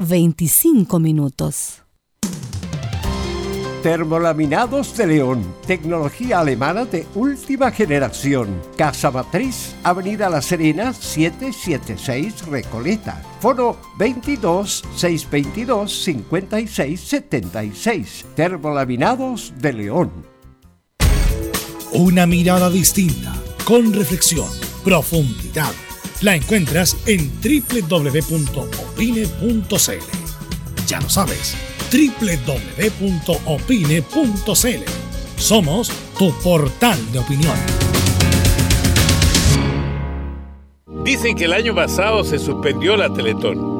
25 minutos. Termolaminados de León, tecnología alemana de última generación. Casa Matriz, Avenida La Serena, 776 Recoleta. Foro 22 622 56 76. Termolaminados de León. Una mirada distinta, con reflexión, profundidad. La encuentras en www.opine.cl. Ya lo sabes www.opine.cl. Somos tu portal de opinión. Dicen que el año pasado se suspendió la Teletón,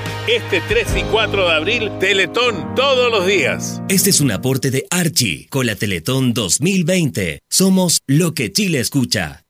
Este 3 y 4 de abril, Teletón todos los días. Este es un aporte de Archie con la Teletón 2020. Somos lo que Chile escucha.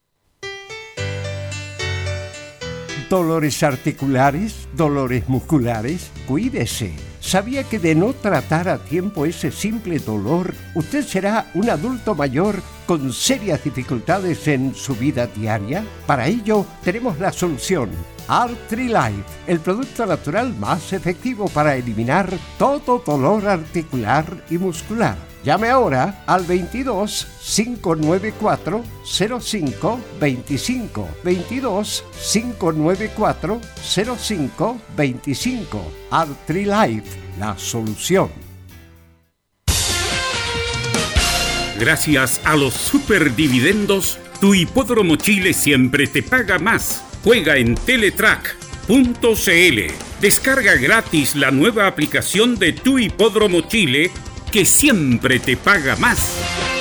Dolores articulares, dolores musculares, cuídese. ¿Sabía que de no tratar a tiempo ese simple dolor, usted será un adulto mayor con serias dificultades en su vida diaria? Para ello, tenemos la solución. Artrilife, el producto natural más efectivo para eliminar todo dolor articular y muscular. Llame ahora al 22 594 05 25 22 594 05 25 Artrilife, la solución. Gracias a los superdividendos, tu hipódromo Chile siempre te paga más. Juega en Teletrack.cl. Descarga gratis la nueva aplicación de tu hipódromo Chile que siempre te paga más.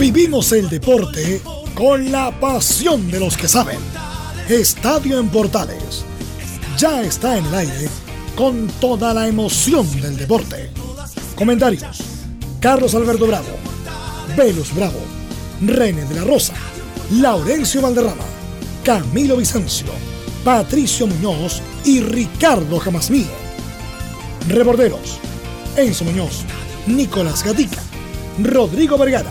Vivimos el deporte... ...con la pasión de los que saben. Estadio en Portales ya está en el aire con toda la emoción del deporte. Comentarios: Carlos Alberto Bravo, Velus Bravo, René de la Rosa, Laurencio Valderrama, Camilo Vicencio, Patricio Muñoz y Ricardo Jamasmí. Reporteros: Enzo Muñoz, Nicolás Gatica, Rodrigo Vergara,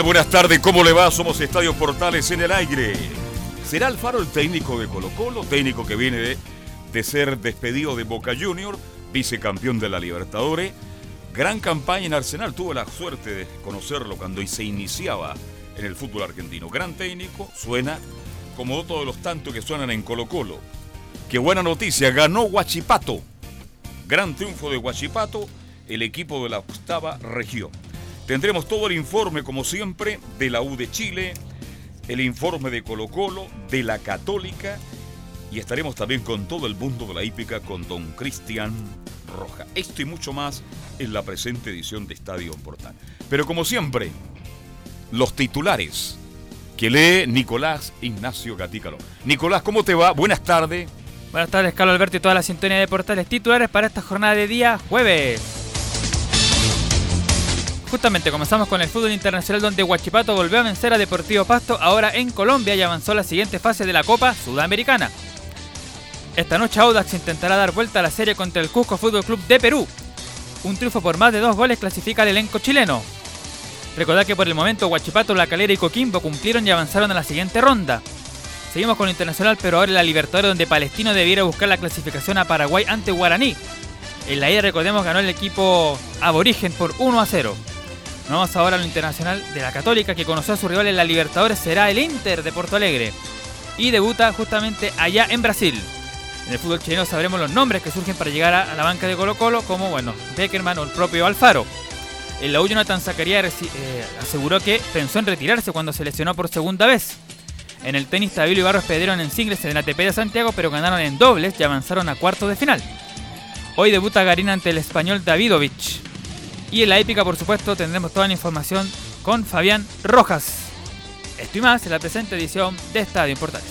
Buenas tardes, ¿cómo le va? Somos Estadio Portales en el aire. ¿Será Alfaro el técnico de Colo Colo? Técnico que viene de, de ser despedido de Boca Junior, vicecampeón de la Libertadores. Gran campaña en Arsenal, tuve la suerte de conocerlo cuando se iniciaba en el fútbol argentino. Gran técnico, suena como todos los tantos que suenan en Colo Colo. Qué buena noticia, ganó Huachipato. Gran triunfo de Huachipato, el equipo de la octava región. Tendremos todo el informe, como siempre, de la U de Chile, el informe de Colo Colo, de la Católica, y estaremos también con todo el mundo de la hípica con don Cristian Roja. Esto y mucho más en la presente edición de Estadio Portal. Pero como siempre, los titulares que lee Nicolás Ignacio Gatícalo. Nicolás, ¿cómo te va? Buenas tardes. Buenas tardes, Carlos Alberto y toda la sintonía de portales titulares para esta jornada de día jueves. Justamente comenzamos con el fútbol internacional donde Huachipato volvió a vencer a Deportivo Pasto ahora en Colombia y avanzó a la siguiente fase de la Copa Sudamericana. Esta noche Audax intentará dar vuelta a la serie contra el Cusco Fútbol Club de Perú. Un triunfo por más de dos goles clasifica al elenco chileno. Recordad que por el momento Huachipato, La Calera y Coquimbo cumplieron y avanzaron a la siguiente ronda. Seguimos con lo internacional, pero ahora en la Libertadores donde Palestino debiera buscar la clasificación a Paraguay ante Guaraní. En la ida, recordemos, ganó el equipo aborigen por 1 a 0. Vamos ahora a lo internacional de la Católica, que conoció a su rival en la Libertadores, será el Inter de Porto Alegre. Y debuta justamente allá en Brasil. En el fútbol chileno sabremos los nombres que surgen para llegar a la banca de Colo Colo, como bueno, Beckerman o el propio Alfaro. En la U, Jonathan Zacarías eh, aseguró que pensó en retirarse cuando se lesionó por segunda vez. En el tenis, Tabilo y Barros perdieron en singles en el ATP de Santiago, pero ganaron en dobles y avanzaron a cuartos de final. Hoy debuta Garina ante el español Davidovich. Y en la épica, por supuesto, tendremos toda la información con Fabián Rojas. Esto y más en la presente edición de Estadio Portales.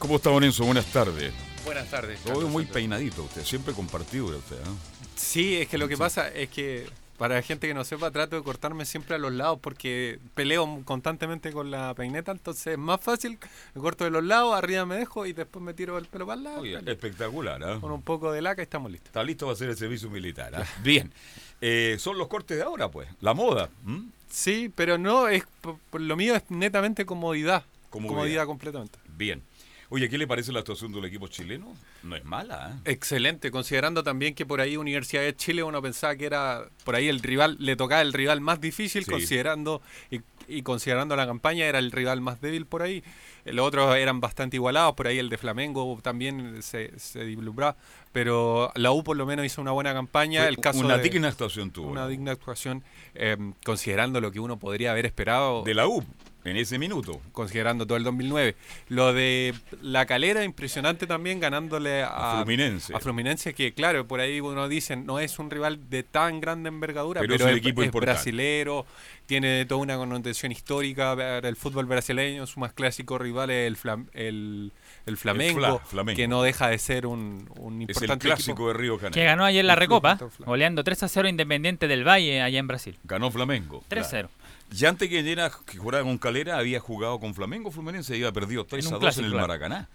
¿Cómo está, Lorenzo? Buenas tardes. Buenas tardes. Veo muy peinadito usted, siempre compartido usted. ¿no? Sí, es que lo que pasa es que para la gente que no sepa, trato de cortarme siempre a los lados porque peleo constantemente con la peineta, entonces es más fácil, me corto de los lados, arriba me dejo y después me tiro el pelo para el lado. Oye, espectacular, ¿ah? Con un poco de laca y estamos listos. Está listo para hacer el servicio militar. ¿ah? Bien. Eh, son los cortes de ahora, pues. La moda. ¿m? Sí, pero no, es lo mío es netamente comodidad. Comodidad. Comodidad, completamente. Bien. Oye, ¿qué le parece la actuación del equipo chileno? No es mala, ¿eh? Excelente, considerando también que por ahí Universidad de Chile uno pensaba que era por ahí el rival, le tocaba el rival más difícil, Sí. considerando y, y considerando la campaña era el rival más débil por ahí. Eh, Los otros eran bastante igualados, por ahí el de Flamengo también se, se dislumbraba, pero la U por lo menos hizo una buena campaña. Fue el caso una de- digna actuación tuvo. una digna actuación, eh, considerando lo que uno podría haber esperado De la U, en ese minuto. considerando todo el 2009. Lo de La Calera, impresionante también, ganándole A a, Fluminense. a Fluminense, que claro, por ahí uno dice, no es un rival de tan grande envergadura, Pero pero, es un es, equipo es importante. brasilero, tiene toda una connotación histórica para el fútbol brasileño, su más clásico rival es el, Flam- el, el Flamengo, Fla- Flamengo. que no deja de ser un, un Es el importante clásico equipo. de Río Que Janeiro. ganó ayer la Recopa, goleando 3 a 0 Independiente del Valle allá en Brasil. Ganó Flamengo. 3 a 0. Ya antes que Llena que jugara con Calera, había jugado con Flamengo. Fluminense había perdido 3 En un a 2 clásico, en el claro. Maracaná.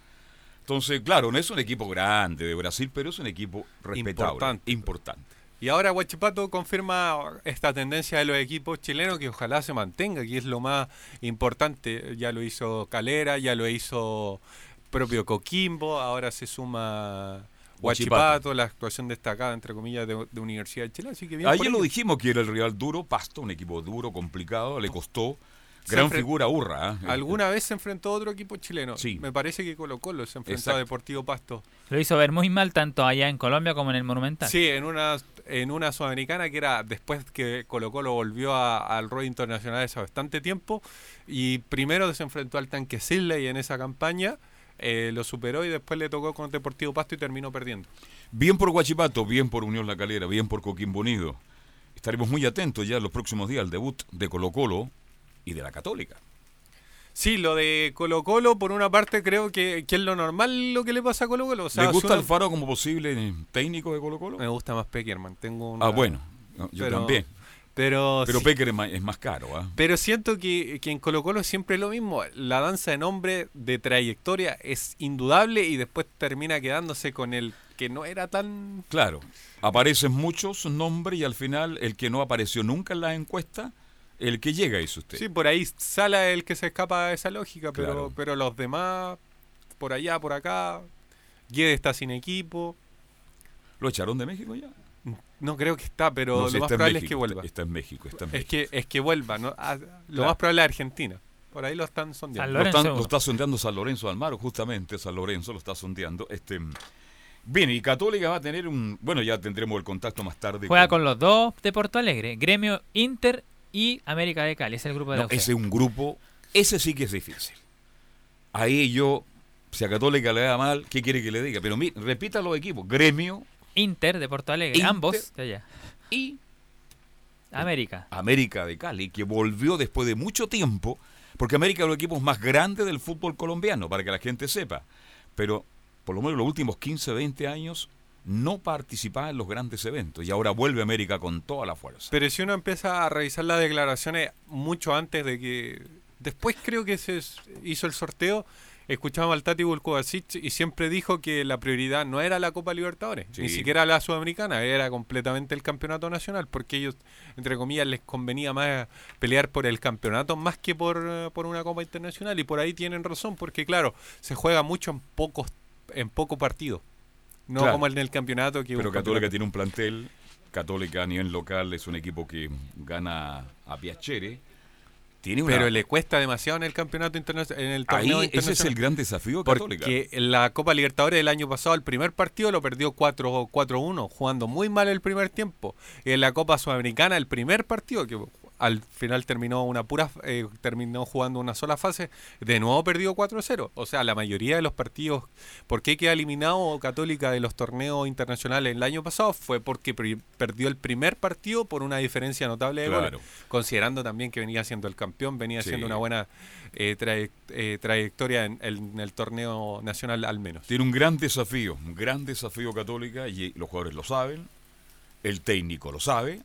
Entonces, claro, no es un equipo grande de Brasil, pero es un equipo respetable. Importante. Importante. Y ahora Huachipato confirma esta tendencia de los equipos chilenos que ojalá se mantenga, que es lo más importante. Ya lo hizo Calera, ya lo hizo propio Coquimbo, ahora se suma Huachipato. La actuación destacada, entre comillas, de, de Universidad de Chile. Así que bien Ayer lo dijimos que era el rival duro, Pasto, un equipo duro, complicado, le costó. Se Gran figura, Urra. ¿eh? ¿Alguna vez se enfrentó a otro equipo chileno? Sí. Me parece que Colo Colo se enfrentó Exacto. a Deportivo Pasto. Lo hizo ver muy mal tanto allá en Colombia como en el Monumental. Sí, en una, en una sudamericana que era después que Colo Colo volvió a- al rol internacional hace bastante tiempo y primero se enfrentó al tanque Sidley en esa campaña, eh, lo superó y después le tocó con Deportivo Pasto y terminó perdiendo. Bien por Guachipato, bien por Unión La Calera, bien por Coquimbo Unido. Estaremos muy atentos ya en los próximos días al debut de Colo Colo y de la Católica. Sí, lo de Colo Colo, por una parte creo que, que es lo normal lo que le pasa a Colo Colo. O sea, ¿Le gusta uno- Alfaro como posible técnico de Colo Colo? Me gusta más Peckerman. Tengo una- Ah, bueno, no, yo pero- también. Pero, Pero sí- Pecker es más, es más caro, ¿ah? Pero siento que, que en Colo Colo siempre es lo mismo. La danza de nombre de trayectoria es indudable y después termina quedándose con el que no era tan... Claro, aparecen muchos nombres y al final el que no apareció nunca en las encuestas El que llega es usted. Sí, por ahí sale el que se escapa de esa lógica, pero, Claro. pero los demás, por allá, por acá, Guede está sin equipo. ¿Lo echaron de México ya? No creo que está, pero No, lo más probable es que vuelva. Está, está en México, está en Es México. que, es que vuelva, ¿no? Ah, lo Claro. más probable es Argentina. Por ahí lo están sondeando. Lo, están- lo está sondeando San Lorenzo de Almaro, justamente San Lorenzo lo está sondeando. Este, bien, y Católica va a tener un... Bueno, ya tendremos el contacto más tarde. Juega con los dos de Porto Alegre, Gremio Inter y América de Cali. Es el grupo de No, la ese es un grupo, ese sí que es difícil. Ahí yo, si a Católica le da mal, ¿qué quiere que le diga? Pero mire, repita los equipos, Gremio, Inter de Porto Alegre, Inter ambos de allá. Y América. América de Cali, que volvió después de mucho tiempo, porque América es uno de los equipos más grandes del fútbol colombiano, para que la gente sepa. Pero por lo menos los últimos 15, 20 años no participaba en los grandes eventos y ahora vuelve América con toda la fuerza. Pero si uno empieza a revisar las declaraciones mucho antes de que... Después creo que se hizo el sorteo, escuchamos al Tati Bulkovacic y siempre dijo que la prioridad no era la Copa Libertadores, ni siquiera la Sudamericana, era completamente el Campeonato Nacional, porque ellos, entre comillas, les convenía más pelear por el campeonato más que por, por una Copa Internacional. Y por ahí tienen razón, porque claro, se juega mucho en pocos en poco partido. No Claro. como en el campeonato que Pero Católica campeonato- tiene un plantel, Católica a nivel local es un equipo que gana a Piacere. Tiene una- Pero le cuesta demasiado en el campeonato internacional, en el torneo Ahí ese es internacional. el gran desafío de Católica. Porque en la Copa Libertadores del año pasado, el primer partido lo perdió 4 4-1, jugando muy mal el primer tiempo. Y en la Copa Sudamericana, el primer partido, que al final terminó una pura eh, terminó jugando una sola fase, de nuevo perdió 4-0. O sea, la mayoría de los partidos, ¿por qué queda eliminado Católica de los torneos internacionales el año pasado? Fue porque perdió el primer partido por una diferencia notable de Claro. goles. Considerando también que venía siendo el campeón, venía Sí. siendo una buena eh, eh, trayectoria en el, en el torneo nacional al menos. Tiene un gran desafío, un gran desafío Católica y los jugadores lo saben, el técnico lo sabe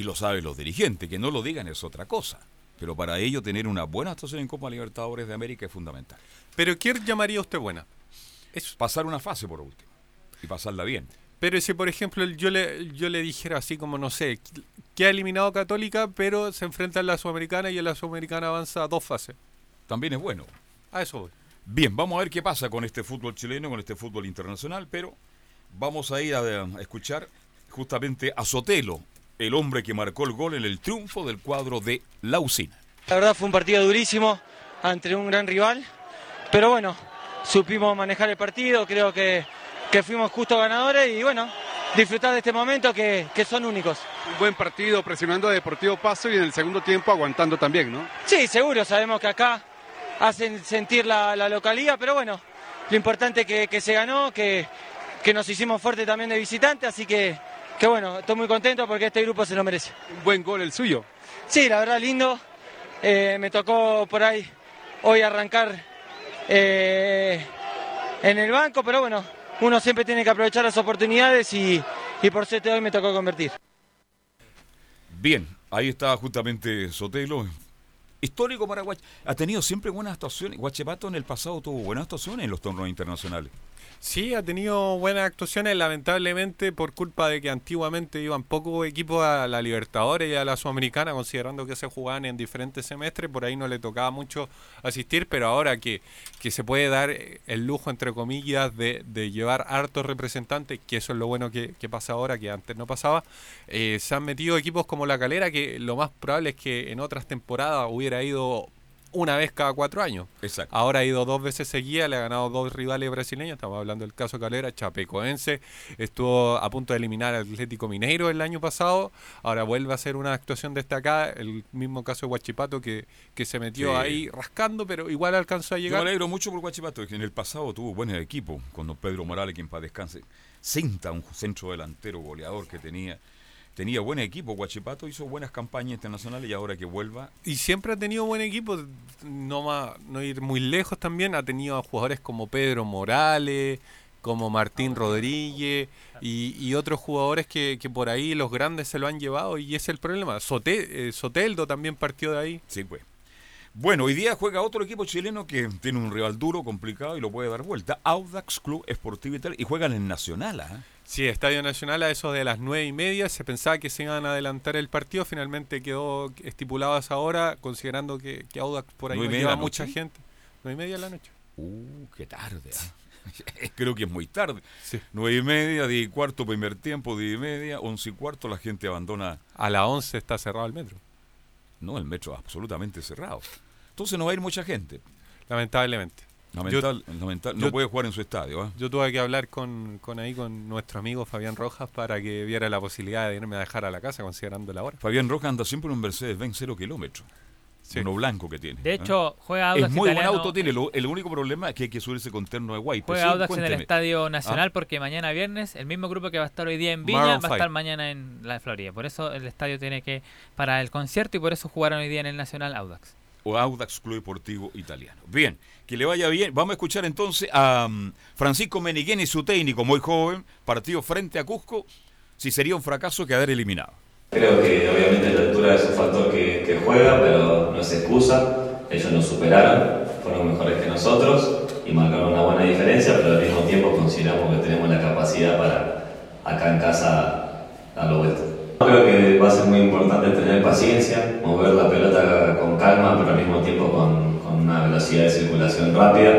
y lo saben los dirigentes, que no lo digan es otra cosa. Pero para ello tener una buena actuación en Copa Libertadores de América es fundamental. Pero ¿qué llamaría usted buena? Pasar una fase por último y pasarla bien. Pero si, por ejemplo, yo le, yo le dijera así como, no sé, que ha eliminado Católica, pero se enfrenta a la Sudamericana y en la Sudamericana avanza a dos fases. También es bueno. A eso voy. Bien, vamos a ver qué pasa con este fútbol chileno, con este fútbol internacional, pero vamos a ir a, a escuchar justamente a Sotelo, el hombre que marcó el gol en el triunfo del cuadro de La Usina. La verdad fue un partido durísimo ante un gran rival, pero bueno, supimos manejar el partido, creo que, que fuimos justos ganadores y bueno, disfrutar de este momento que, que son únicos. Un buen partido presionando a Deportivo Paso y en el segundo tiempo aguantando también, ¿no? Sí, seguro, sabemos que acá hacen sentir la, la localidad, pero bueno, lo importante es que, que se ganó, que, que nos hicimos fuerte también de visitante, así que, que bueno, estoy muy contento porque este grupo se lo merece. Un buen gol el suyo. Sí, la verdad lindo. Eh, me tocó por ahí hoy arrancar eh, en el banco, pero bueno, uno siempre tiene que aprovechar las oportunidades y, y por suerte hoy me tocó convertir. Bien, ahí está justamente Sotelo. Histórico para Guach. Ha tenido siempre buenas actuaciones. Guachipato en el pasado tuvo buenas actuaciones en los torneos internacionales. Sí, ha tenido buenas actuaciones, lamentablemente por culpa de que antiguamente iban pocos equipos a la Libertadores y a la Sudamericana, considerando que se jugaban en diferentes semestres, por ahí no le tocaba mucho asistir, pero ahora que, que se puede dar el lujo, entre comillas, de, de llevar hartos representantes, que eso es lo bueno que, que pasa ahora, que antes no pasaba, eh, se han metido equipos como la Calera, que lo más probable es que en otras temporadas hubiera ido una vez cada cuatro años. Exacto. Ahora ha ido dos veces seguidas, le ha ganado dos rivales brasileños. Estamos hablando del caso Calera, Chapecoense. Estuvo a punto de eliminar al Atlético Mineiro el año pasado. Ahora vuelve a ser una actuación destacada. El mismo caso de Huachipato que, que se metió Sí. ahí rascando, pero igual alcanzó a Yo me llegar. alegro mucho por Guachipato, que en el pasado tuvo buen equipo, con don Pedro Morales, quien para descanse. Cinta, un centro delantero goleador que tenía. Tenía buen equipo, Guachipato hizo buenas campañas internacionales y ahora que vuelva, Y siempre ha tenido buen equipo, no, ma- no ir muy lejos también. Ha tenido a jugadores como Pedro Morales, como Martín Rodríguez y, y otros jugadores que, que por ahí los grandes se lo han llevado y ese es el problema. Sote- eh, Soteldo también partió de ahí. Sí, pues. Bueno, hoy día juega otro equipo chileno que tiene un rival duro, complicado y lo puede dar vuelta. Audax Club Esportivo Italia y juegan en Nacional. ¿ah? Sí, Estadio Nacional a eso de las nueve y media. Se pensaba que se iban a adelantar el partido. Finalmente quedó estipulado a esa hora, considerando que, que Audax por ahí ¿Nueve y no lleva mucha gente. Nueve y media de la noche. Uh, qué tarde. ¿ah? Creo que es muy tarde. Nueve y media, diez y cuarto, primer tiempo, diez y media, once y cuarto, la gente abandona. A las once está cerrado el metro. No, el metro absolutamente cerrado. Entonces no va a ir mucha gente. Lamentablemente. Yo- lamental- no yo- puede jugar en su estadio. ¿ah? Yo tuve que hablar con, con ahí con nuestro amigo Fabián Rojas para que viera la posibilidad de irme a dejar a la casa considerando la hora. Fabián Roca anda siempre en un Mercedes-Benz cero kilómetros. Uno blanco que tiene. De ¿ah? hecho, juega Audax Es muy buen Italiano- auto, tiene. Lo- el único problema es que hay que subirse con terno de guay. Juega Audax en el Estadio Ah. Nacional porque mañana viernes el mismo grupo que va a estar hoy día en Viña Maroon va a estar mañana en la Florida. Por eso el estadio tiene que para el concierto y por eso jugaron hoy día en el Nacional Audax. o Audax Club Deportivo Italiano. Bien, que le vaya bien. Vamos a escuchar entonces a mm, Francisco Menigueni, su técnico, muy joven, partido frente a Cusco. Si sería un fracaso quedar eliminado. Creo que obviamente la altura es un factor que, juega, pero no es excusa. Ellos nos superaron, fueron mejores que nosotros y marcaron una buena diferencia, pero al mismo tiempo consideramos que tenemos la capacidad para acá en casa darlo vuelta. Creo que va a ser muy importante tener paciencia, mover la pelota con calma, pero al mismo tiempo con, con una velocidad de circulación rápida,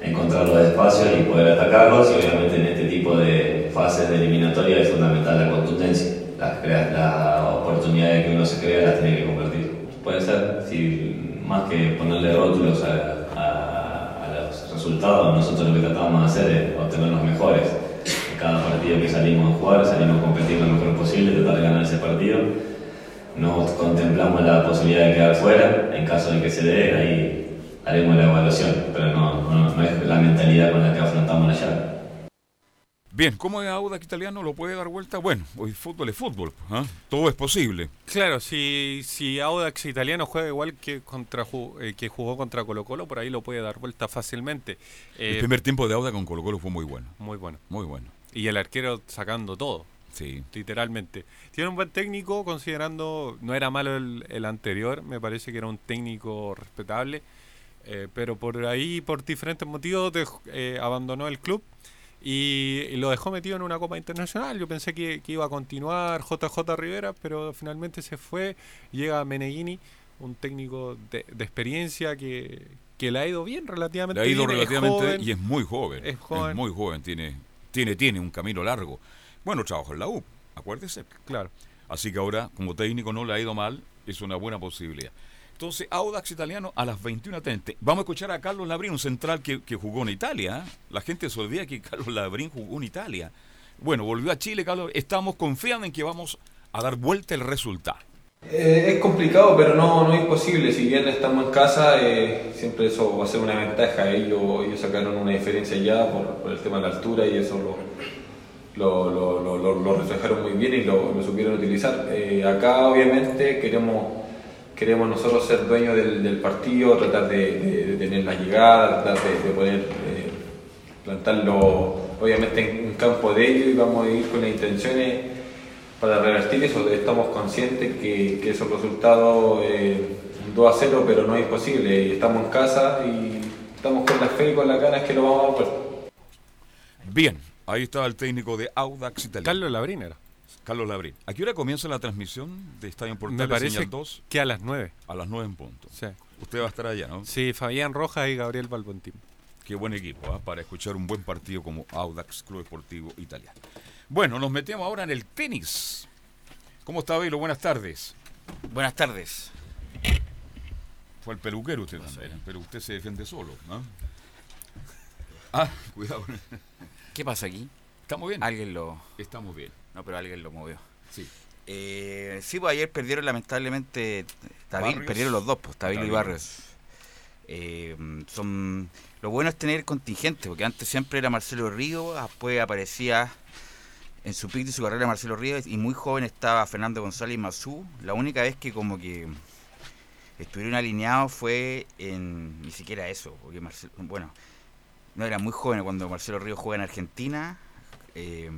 encontrar los espacios y poder atacarlos. Y obviamente en este tipo de fases de eliminatoria es fundamental la contundencia. Las, crea- las oportunidades que uno se crea las tiene que convertir. Puede ser, si más que ponerle rótulos a, los resultados, nosotros lo que tratamos de hacer es obtener los mejores. En cada partido que salimos a jugar, salimos a competir lo mejor posible, tratar de ganar ese partido. No contemplamos la posibilidad de quedar fuera, en caso de que se dé, ahí haremos la evaluación, pero no, no, no es la mentalidad con la que afrontamos la llave. Bien, ¿cómo es Audax Italiano? ¿Lo puede dar vuelta? Bueno, hoy fútbol es fútbol. ¿ah? Todo es posible. Claro, si, si Audax italiano juega igual que contra eh, que jugó contra Colo Colo, por ahí lo puede dar vuelta fácilmente. El Eh, primer tiempo de Audax con Colo Colo fue muy bueno. Muy bueno. Muy bueno. Y el arquero sacando todo. Sí. Literalmente. Tiene un buen técnico, considerando. No era malo el, el anterior, me parece que era un técnico respetable. eh, pero por ahí, por diferentes motivos, abandonó el club y, y lo dejó metido en una Copa Internacional. Yo pensé que, que iba a continuar JJ Rivera, pero finalmente se fue. Llega Meneghini, un técnico de, de experiencia que, que le ha ido bien relativamente. Le ha ido bien, es relativamente joven. y es muy joven. Es joven. muy joven, tiene, tiene, tiene un camino largo. Bueno, trabajó en la U, acuérdese. Claro. Así que ahora, como técnico, no le ha ido mal, es una buena posibilidad. Entonces, Audax Italiano a las 21.30. Vamos a escuchar a Carlos Labrín, un central que, que jugó en Italia. ¿eh? La gente se olvida que Carlos Labrín jugó en Italia. Bueno, volvió a Chile, Carlos. Estamos confiando en que vamos a dar vuelta el resultado. Eh, es complicado, pero no, no es imposible. Si bien estamos en casa, eh, siempre eso va a ser una ventaja. Ellos, ellos sacaron una diferencia ya por, el tema de la altura y eso lo, lo, lo- lo- reflejaron muy bien y lo, lo supieron utilizar. Eh, acá, obviamente, queremos, queremos nosotros ser dueños del, del partido, tratar de, de- de tener la llegada, tratar de, de poder eh, plantarlo, obviamente, en un campo de ellos y vamos a ir con las intenciones para revertir eso, estamos conscientes que, que esos resultados, eh, un 2 a 0, pero no es imposible. Y Estamos en casa y estamos con la fe y con las ganas que lo vamos a poder. Bien, ahí estaba el técnico de Audax Italiano. Carlos Labrín era. Carlos Labrín. ¿A qué hora comienza la transmisión de Estadio en Portales Me parece Señal 2? que a las 9. A las 9 en punto. Sí. Usted va a estar allá, ¿no? Sí, Fabián Rojas y Gabriel Balbontín. Qué buen equipo ¿ah? para escuchar un buen partido como Audax Club Deportivo Italiano. Bueno, nos metemos ahora en el tenis. ¿Cómo está, Belo? Buenas tardes. Buenas tardes. Fue el peluquero usted también, pero usted se defiende solo, ¿no? Ah, cuidado. ¿Qué pasa aquí? ¿Estamos bien? Alguien lo... Estamos bien. No, pero alguien lo movió. Sí. Eh, sí, pues ayer perdieron lamentablemente... Perdieron los dos, pues, Tavilo y. Barrios. Eh, son... Lo bueno es tener contingente, porque antes siempre era Marcelo Río, después aparecía en su pick de su carrera Marcelo Ríos y muy joven estaba Fernando González y Mazú. La única vez que como que estuvieron alineados fue en ni siquiera eso, porque Marcelo, bueno, no era muy joven cuando Marcelo Ríos juega en Argentina eh,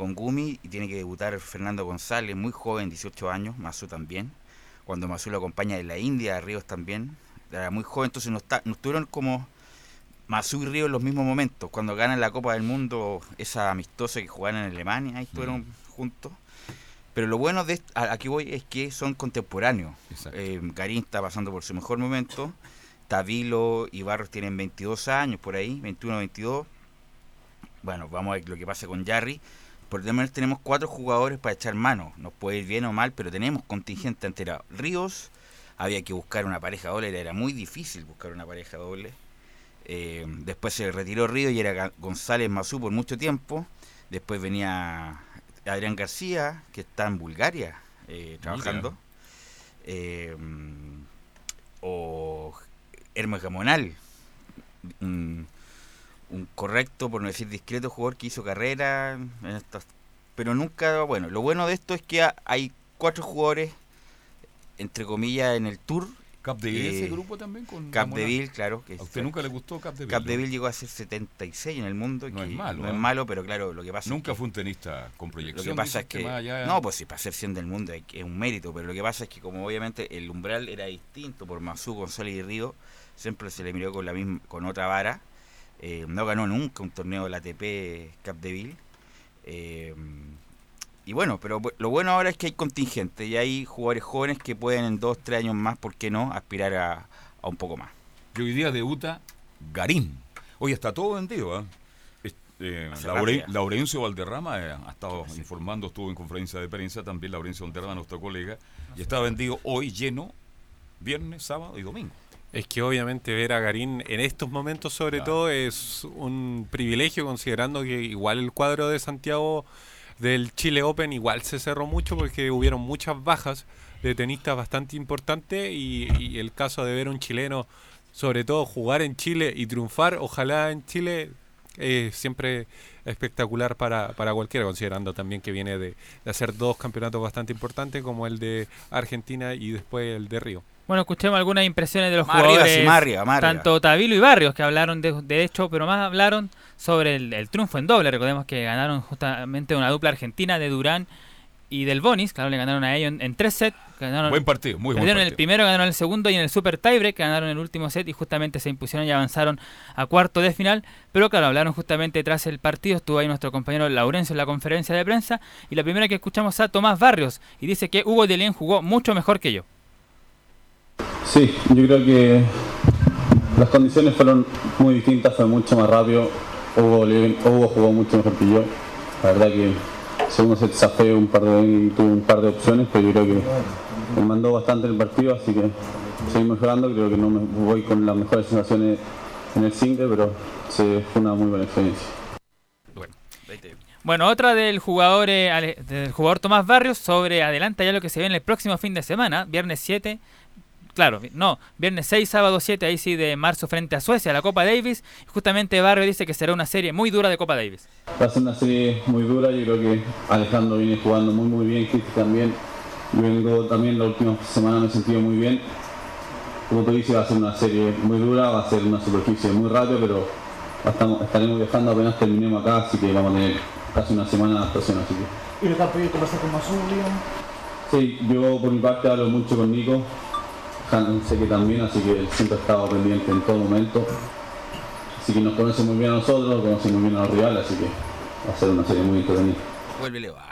con Gumi y tiene que debutar Fernando González, muy joven, 18 años, Mazú también. cuando Masu lo acompaña de la India, Ríos también. Era muy joven, entonces no, está, no estuvieron como Masu y Ríos en los mismos momentos. Cuando ganan la Copa del Mundo, esa amistosa que jugaron en Alemania, ahí estuvieron juntos. Pero lo bueno de aquí voy es que son contemporáneos. Eh, Garín está pasando por su mejor momento. Tavilo y Barros tienen 22 años por ahí, 21, 22. Bueno, vamos a ver lo que pasa con Jarry. Por lo menos tenemos cuatro jugadores para echar mano. Nos puede ir bien o mal, pero tenemos contingente entera. Ríos, había que buscar una pareja doble, era muy difícil buscar una pareja doble. Eh, después se retiró Ríos y era González Mazú por mucho tiempo. Después venía Adrián García, que está en Bulgaria eh, trabajando. Eh, o Hermes Gamonal, un, un correcto, por no decir discreto, jugador que hizo carrera en estas. Pero nunca, bueno, lo bueno de esto es que ha- hay cuatro jugadores, entre comillas, en el tour. Capdeville, Eh, ese grupo también con Capdeville, claro. Que ¿A usted nunca le gustó Capdeville? Capdeville llegó a ser 76 en el mundo. No que es malo, No ¿eh? es malo, pero claro, lo que pasa Nunca es que, fue un tenista con lo proyección. que pasa dicen es que, allá- no, pues sí, para ser 100 del mundo es un mérito, pero lo que pasa es que como obviamente el umbral era distinto por Mazú, González y Río, siempre se le miró con la misma, con otra vara. Eh, no ganó nunca un torneo de la ATP Capdeville. Eh, y bueno, pero lo bueno ahora es que hay contingente y hay jugadores jóvenes que pueden en dos, tres años más, ¿por qué no?, aspirar a, a un poco más. que hoy día debuta Garín. Hoy está todo vendido. eh, Laure- ya. Laurencio Valderrama eh, ha estado informando, estuvo en conferencia de prensa también Laurencio Valderrama, nuestro colega, y está vendido hoy lleno, viernes, sábado y domingo. Es que obviamente ver a Garín en estos momentos sobre Claro. todo es un privilegio considerando que igual el cuadro de Santiago del Chile Open igual se cerró mucho porque hubieron muchas bajas de tenistas bastante importantes y, y el caso de ver un chileno sobre todo jugar en Chile y triunfar ojalá en Chile es siempre espectacular para, para cualquiera considerando también que viene de, de hacer dos campeonatos bastante importantes como el de Argentina y después el de Río. Bueno, escuchemos algunas impresiones de los Más arriba, jugadores, sí, más arriba, más arriba. tanto Tavilo y Barrios, que hablaron de, de hecho, pero más hablaron sobre el, el triunfo en doble. Recordemos que ganaron justamente una dupla argentina de Durán y del Bonis, claro, le ganaron a ellos en, en tres sets. Ganaron, Buen partido, muy buen perdieron el partido. primero, ganaron el segundo y en el Super Tiebreak ganaron el último set y justamente se impusieron y avanzaron a cuarto de final. Pero claro, hablaron justamente tras el partido, estuvo ahí nuestro compañero Laurencio en la conferencia de prensa y la primera que escuchamos a Tomás Barrios y dice que Hugo Delien jugó mucho mejor que yo. Sí, yo creo que las condiciones fueron muy distintas, fue mucho más rápido. Hugo, Hugo jugó mucho mejor que yo. La verdad que segundo set zafé un par de tuve un par de opciones, pero yo creo que me mandó bastante el partido, así que seguí mejorando. Creo que no me voy con las mejores sensaciones en el single, pero sí, fue una muy buena experiencia. Bueno, otra del jugador, eh, del jugador Tomás Barrios sobre adelanta ya lo que se ve en el próximo fin de semana, viernes 7. Claro, no, viernes 6, sábado 7, ahí sí de marzo frente a Suecia, la Copa Davis. Justamente Barrios dice que será una serie muy dura de Copa Davis. Va a ser una serie muy dura, yo creo que Alejandro viene jugando muy muy bien, Cristi también. Yo vengo también la última semana me he sentido muy bien. Como tú dices, va a ser una serie muy dura, va a ser una superficie muy rápida, pero estamos- estaremos viajando apenas terminemos acá, así que vamos a tener casi una semana de adaptación, así que. ¿Y le está pedido conversar con Leon? Sí, yo por mi parte hablo mucho con Nico, sé que también, así que siempre ha estado pendiente en todo momento. Así que nos conoce muy bien a nosotros, conoce muy bien a los rivales, así que va a ser una serie muy entretenida. Vuélvele, va.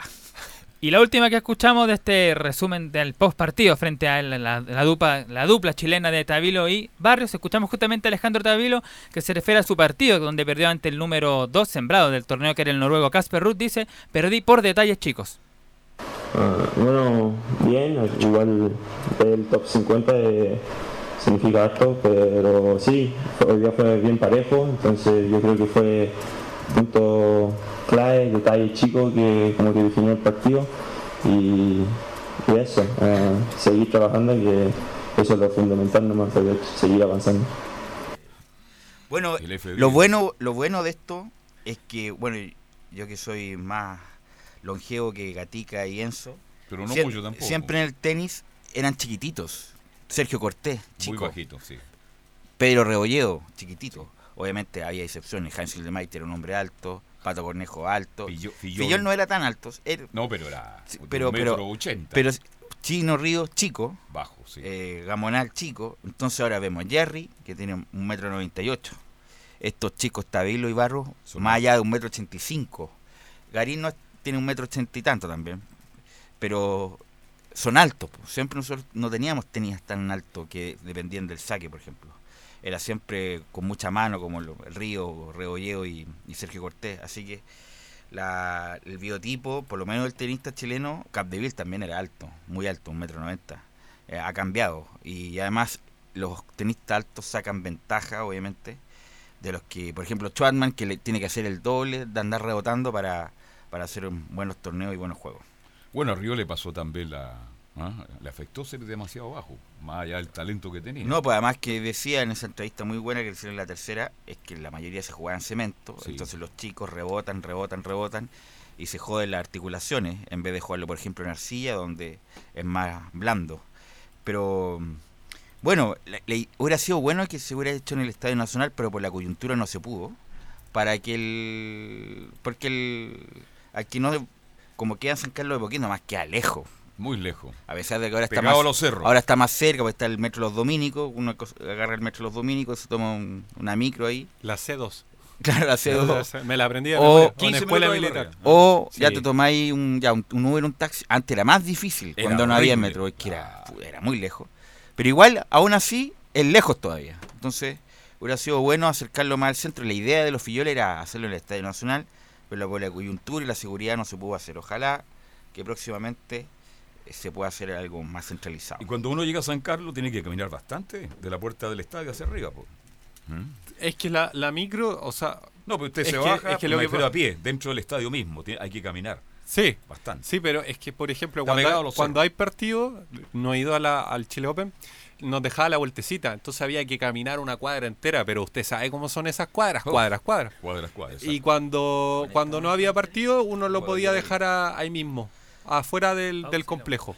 Y la última que escuchamos de este resumen del post partido frente a la, la- la dupla, la dupla chilena de Tavilo y Barrios, escuchamos justamente a Alejandro Tavilo que se refiere a su partido donde perdió ante el número 2 sembrado del torneo que era el noruego Casper Ruth, dice, perdí por detalles chicos. Ah, bueno, bien, igual el top 50 eh, significa harto, pero sí, hoy día fue bien parejo, entonces yo creo que fue punto clave, detalle chico que como que definió el partido y, y eso, ah, seguir trabajando que eso es lo fundamental nomás, para seguir avanzando. Bueno, lo bueno, lo bueno de esto es que, bueno, yo que soy más longevo que Gatica y Enzo, Pero no mucho tampoco. siempre en el tenis eran chiquititos. Sergio Cortés, Muy chico. bajito, sí. Pedro Rebolledo, chiquitito. Obviamente había excepciones. Hans Hildemeyer era un hombre alto, Pato Cornejo alto. Fillol- Fillol no era tan alto. era- No, pero era de pero, un pero, metro ochenta. pero Chino Ríos chico. Bajo, sí. eh, Gamonal chico. Entonces ahora vemos a Jerry, que tiene un metro noventa y ocho. Estos chicos Tabilo y Barro, más allá de un metro ochenta y cinco. Garín no tiene un metro ochenta y tanto también. Pero son altos. Siempre nosotros no teníamos tenis tan altos que dependían del saque, por ejemplo. Era siempre con mucha mano, como el Río, Rebolleo y, Sergio Cortés. Así que la, el biotipo, por lo menos el tenista chileno, Capdeville también era alto, muy alto, un metro noventa. Eh, ha cambiado. Y además los tenistas altos sacan ventaja, obviamente, de los que, por ejemplo, Schwartzman, que le tiene que hacer el doble de andar rebotando para, para hacer buenos torneos y buenos juegos. Bueno, a Río le pasó también la. ¿ah? Le afectó ser demasiado bajo, más allá del talento que tenía. No, pues además que decía en esa entrevista muy buena que le hicieron en la tercera, es que la mayoría se jugaba en cemento, Sí. entonces los chicos rebotan, rebotan, rebotan y se joden las articulaciones en vez de jugarlo, por ejemplo, en arcilla, donde es más blando. Pero mm, bueno, le- le- hubiera sido bueno que se hubiera hecho en el Estadio Nacional, pero por la coyuntura no se pudo, para que el... porque el... aquí no... Como queda en San Carlos de Poquito, más queda lejos. Muy lejos. A pesar de que ahora está Pegado más, a los cerros. ahora está más cerca, porque está el metro Los Dominicos, uno agarra el metro Los Dominicos, se toma un- una micro ahí. La C2. Claro, la C2. Me la aprendí de o, memoria, en escuela militar. O ya te tomáis un, ya un, un Uber, un taxi. Antes era más difícil, Era cuando no había metro, es que era, pu- era muy lejos. Pero igual, aún así, es lejos todavía. Entonces, hubiera sido bueno acercarlo más al centro. La idea de los Filloles era hacerlo en el Estadio Nacional, pero por la coyuntura y la seguridad no se pudo hacer. Ojalá que próximamente eh, se pueda hacer algo más centralizado. Y cuando uno llega a San Carlos tiene que caminar bastante de la puerta del estadio hacia arriba. ¿Mm? Es que la, la micro, o sea... No, pero usted es se que- baja, es que lo que a pie, dentro del estadio mismo. tiene- hay que caminar. Sí, Bastante. Sí, pero es que, por ejemplo, Está cuando, cuando hay partido, no he ido a la- al Chile Open, nos dejaba la vueltecita. Entonces había que caminar una cuadra entera, pero usted sabe cómo son esas cuadras, Oh. cuadras, cuadras. Cuadras, cuadras. Y cuando, cuando no había partido, uno lo podía dejar a- ahí mismo, afuera del, del complejo.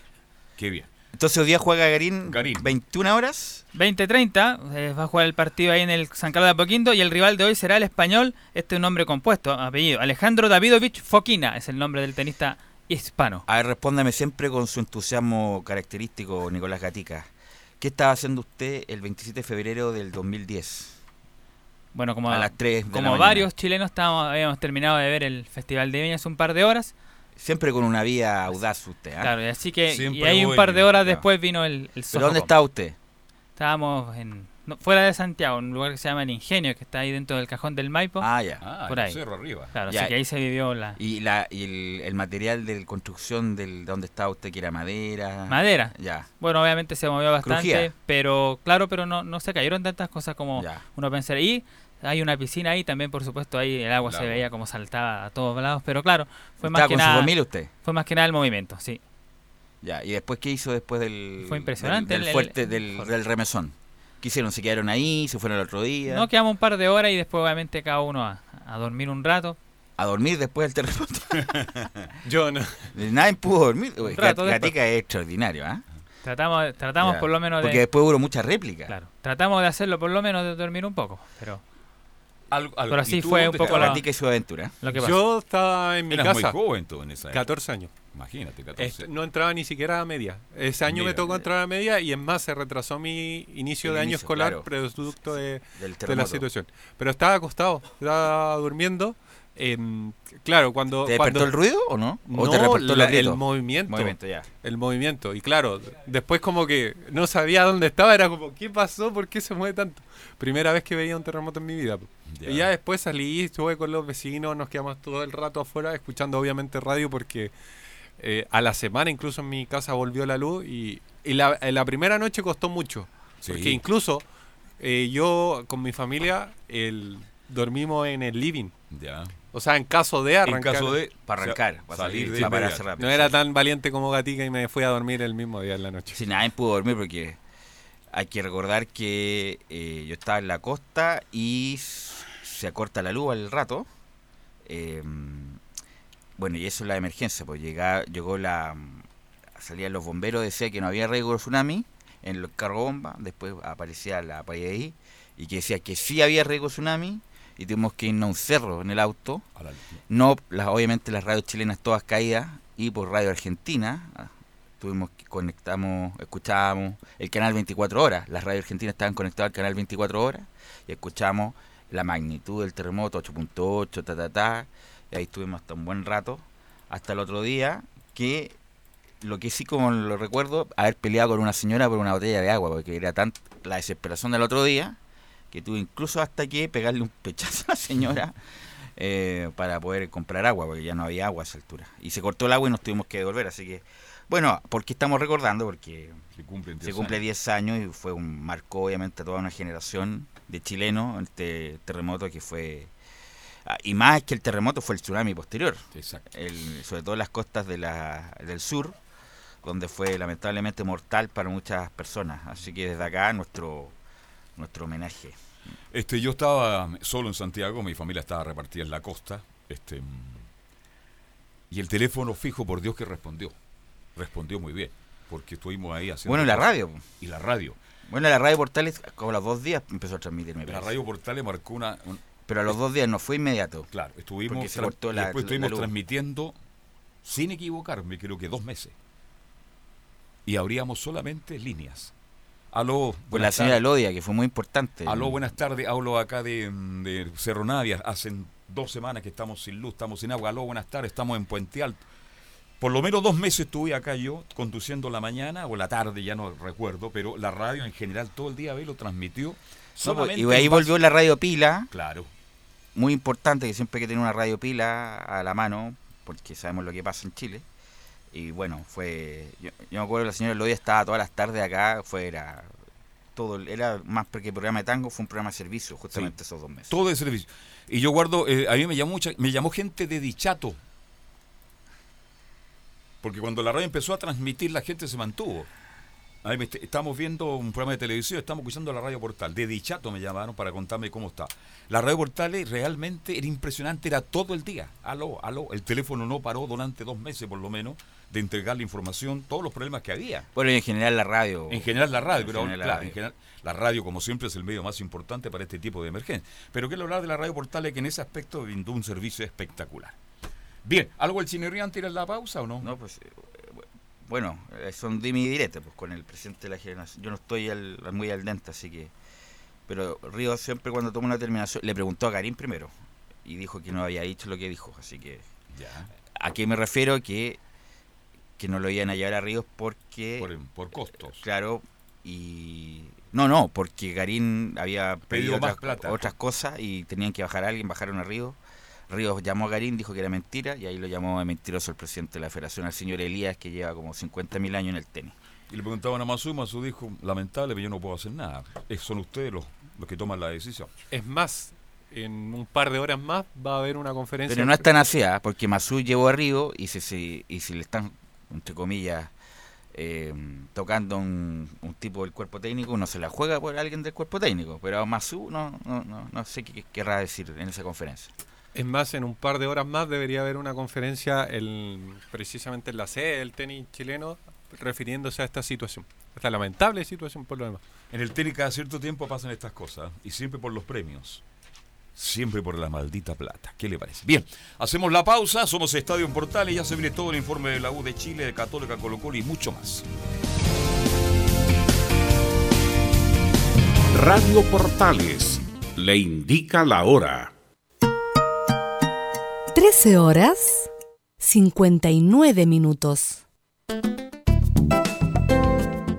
Qué bien. Entonces hoy día juega Garín, Garín. 21 horas. 20-30, eh, va a jugar el partido ahí en el San Carlos de Apoquindo y el rival de hoy será el español, este es un nombre compuesto, apellido, Alejandro Davidovich Foquina, es el nombre del tenista hispano. A ver, respóndame siempre con su entusiasmo característico, Nicolás Gatica. ¿Qué estaba haciendo usted el 27 de febrero del 2010? Bueno, como, A las 3 de la como mañana. varios chilenos estábamos, habíamos terminado de ver el Festival de Viña hace un par de horas. Siempre con una vía audaz usted, ¿ah? Claro, y así que y ahí un par de horas después vino el, el ¿Pero dónde está usted? Estábamos en, no, fuera de Santiago, en un lugar que se llama El Ingenio, que está ahí dentro del cajón del Maipo. Ah, ya. Ah, por ahí. cerro arriba. Claro, Ya, así que ahí se vivió la Y, la, y el, el material de construcción del, de dónde estaba usted, que era madera. madera. Ya. Bueno, obviamente se movió bastante, Crujía. pero claro, pero no, no se cayeron tantas cosas como Ya. uno pensaría. Y hay una piscina ahí también, por supuesto, ahí el agua se veía como saltaba a todos lados, pero claro, fue más ¿Estaba que con su nada familia usted? fue más que nada el movimiento, sí. Ya. ¿Y después qué hizo después del. Fue impresionante Del, del el- fuerte, el- del, del remesón. ¿Qué hicieron? ¿Se quedaron ahí? ¿Se fueron el otro día? No, quedamos un par de horas y después obviamente cada uno a, a dormir un rato. ¿A dormir después del terremoto? Yo no. Nadie pudo dormir. Uy, rato Gat- después. Gatica es extraordinario, ¿ah? Tratamos, tratamos Ya. por lo menos Porque de después hubo mucha réplica. Claro, tratamos de hacerlo por lo menos de dormir un poco, pero Algo- algo- pero ¿y así tú fue un poco la Gatica y su aventura. lo que pasó. Yo estaba en mi Eras muy casa. joven tú en esa época. 14 años. Imagínate, 14. Este, no entraba ni siquiera a media. Ese año me tocó mira. entrar a media y es más, se retrasó mi inicio El de año inicio, escolar claro. producto de, la situación. Pero estaba acostado, estaba durmiendo. em, claro, cuando... ¿Te cuando- despertó el ruido o no? ¿O No, te despertó la- el movimiento. Movimiento, ya. El movimiento. Y claro, después como que no sabía dónde estaba, era como, ¿qué pasó? ¿Por qué se mueve tanto? Primera vez que veía un terremoto en mi vida. Ya. Y ya después salí, estuve con los vecinos, nos quedamos todo el rato afuera escuchando obviamente radio porque eh, a la semana incluso en mi casa volvió la luz y, y la, en la primera noche costó mucho. Sí. Porque incluso eh, yo con mi familia el, dormimos en el living. Ya. O sea, en caso de arrancar. caso de- Para arrancar, para salir salir, de para rápido. No era tan valiente como Gatica y me fui a dormir el mismo día en la noche. Si nadie pudo dormir porque hay que recordar que eh, yo estaba en la costa y se acorta la luz al rato. Eh, bueno, y eso es la emergencia, pues llega, llegó la... Salían los bomberos, decía que no había riesgo de tsunami en el carro bomba, después aparecía la ahí y que decía que sí había riesgo de tsunami y tuvimos que irnos a un cerro en el auto. La- No, las, obviamente las radios chilenas todas caídas y por Radio Argentina, ah, tuvimos conectamos, escuchábamos el canal 24 horas, las radios argentinas estaban conectadas al canal 24 horas y escuchamos la magnitud del terremoto 8.8, ta ta ta, y ahí estuvimos hasta un buen rato, hasta el otro día que lo que sí como lo recuerdo, haber peleado con una señora por una botella de agua, porque era tan la desesperación del otro día que tuve incluso hasta que pegarle un pechazo a la señora eh, para poder comprar agua, porque ya no había agua a esa altura. Y se cortó el agua y nos tuvimos que devolver, así que, bueno, porque estamos recordando? Porque se cumple 10 se cumple 10 años y fue un marcó obviamente a toda una generación de chilenos este terremoto que fue y más que el terremoto fue el tsunami posterior. El- sobre todo en las costas de la, del sur donde fue lamentablemente mortal para muchas personas. Así que desde acá nuestro nuestro homenaje. Este, yo estaba solo en Santiago, mi familia estaba repartida en la costa, este, y el teléfono fijo, por Dios que respondió, respondió muy bien, porque estuvimos ahí haciendo... bueno y la radio Y la radio. bueno la radio Portales como los dos días empezó a transmitir me La radio Portales marcó una... un- pero a los dos días no fue inmediato Claro, estuvimos se cortó la, después la estuvimos luz. transmitiendo, sin equivocarme, creo que dos meses. Y abríamos solamente líneas. Aló, Pues la señora tardes. Lodia, que fue muy importante. Aló, buenas tardes. Hablo acá de, mm, de Cerro Navia. Hacen dos semanas que estamos sin luz, estamos sin agua. Aló, buenas tardes. Estamos en Puente Alto. Por lo menos dos meses estuve acá yo conduciendo la mañana o la tarde, ya no recuerdo, pero la radio en general todo el día lo transmitió. No, pues, y ahí volvió la radio pila. Claro. Muy importante que siempre hay que tener una radio pila a la mano, porque sabemos lo que pasa en Chile. Y bueno, fue. Yo, yo me acuerdo que la señora Lodia estaba todas las tardes acá, fue, era. Todo, era más que programa de tango, fue un programa de servicio, justamente esos dos meses. Todo de servicio. Y yo guardo, eh, a mí me llamó, mucha, me llamó gente de Dichato. Porque cuando la radio empezó a transmitir, la gente se mantuvo. Ahí me est- estamos viendo un programa de televisión, estamos escuchando la radio portal. De Dichato me llamaron para contarme cómo está. La radio portal realmente era impresionante, era todo el día. Aló, aló. El teléfono no paró durante dos meses por lo menos de entregar la información, todos los problemas que había. Bueno, y en general la radio. En general la radio, En pero general la claro, radio. en general, la radio como siempre es el medio más importante para este tipo de emergencia. Pero quiero hablar de la radio Portales que en ese aspecto brindó un servicio espectacular. Bien, ¿algo el chinerrío antes de ir a la pausa o no? No, pues, eh, bueno, eh, son dimi direte, pues con el presidente de la generación. Yo no estoy al- muy al dente, así que. Pero Río siempre cuando toma una determinación, le preguntó a Karim primero y dijo que no había dicho lo que dijo, así que. Ya. ¿A qué me refiero? Que, que no lo iban a llevar a Ríos porque. Por, por costos. Claro, y. No, no, porque Karim había pedido más otras, plata. otras cosas y tenían que bajar a alguien, bajaron a Ríos. Ríos llamó a Garín, dijo que era mentira, y ahí lo llamó de mentiroso el presidente de la federación, al señor Elías, que lleva como 50.000 años en el tenis. Y le preguntaban a Masu, Masu dijo, lamentable, pero yo no puedo hacer nada. Son ustedes los, los que toman la decisión. Es más, en un par de horas más va a haber una conferencia. Pero no es tan así, ¿ah? porque Masú llevó a Río y si, si- y si le están, entre comillas, eh, tocando un, un tipo del cuerpo técnico, uno se la juega por alguien del cuerpo técnico. Pero a Masú no, no, no, no sé qué querrá decir en esa conferencia. Es más, en un par de horas más debería haber una conferencia el, precisamente en la sede del tenis chileno refiriéndose a esta situación. Esta lamentable situación por lo demás. En el tenis cada cierto tiempo pasan estas cosas y siempre por los premios. Siempre por la maldita plata. ¿Qué le parece? Bien, hacemos la pausa, somos Estadio en Portales, ya se viene todo el informe de la U de Chile, de Católica, Colo Colo y mucho más. Radio Portales le indica la hora. 13 horas 59 minutos.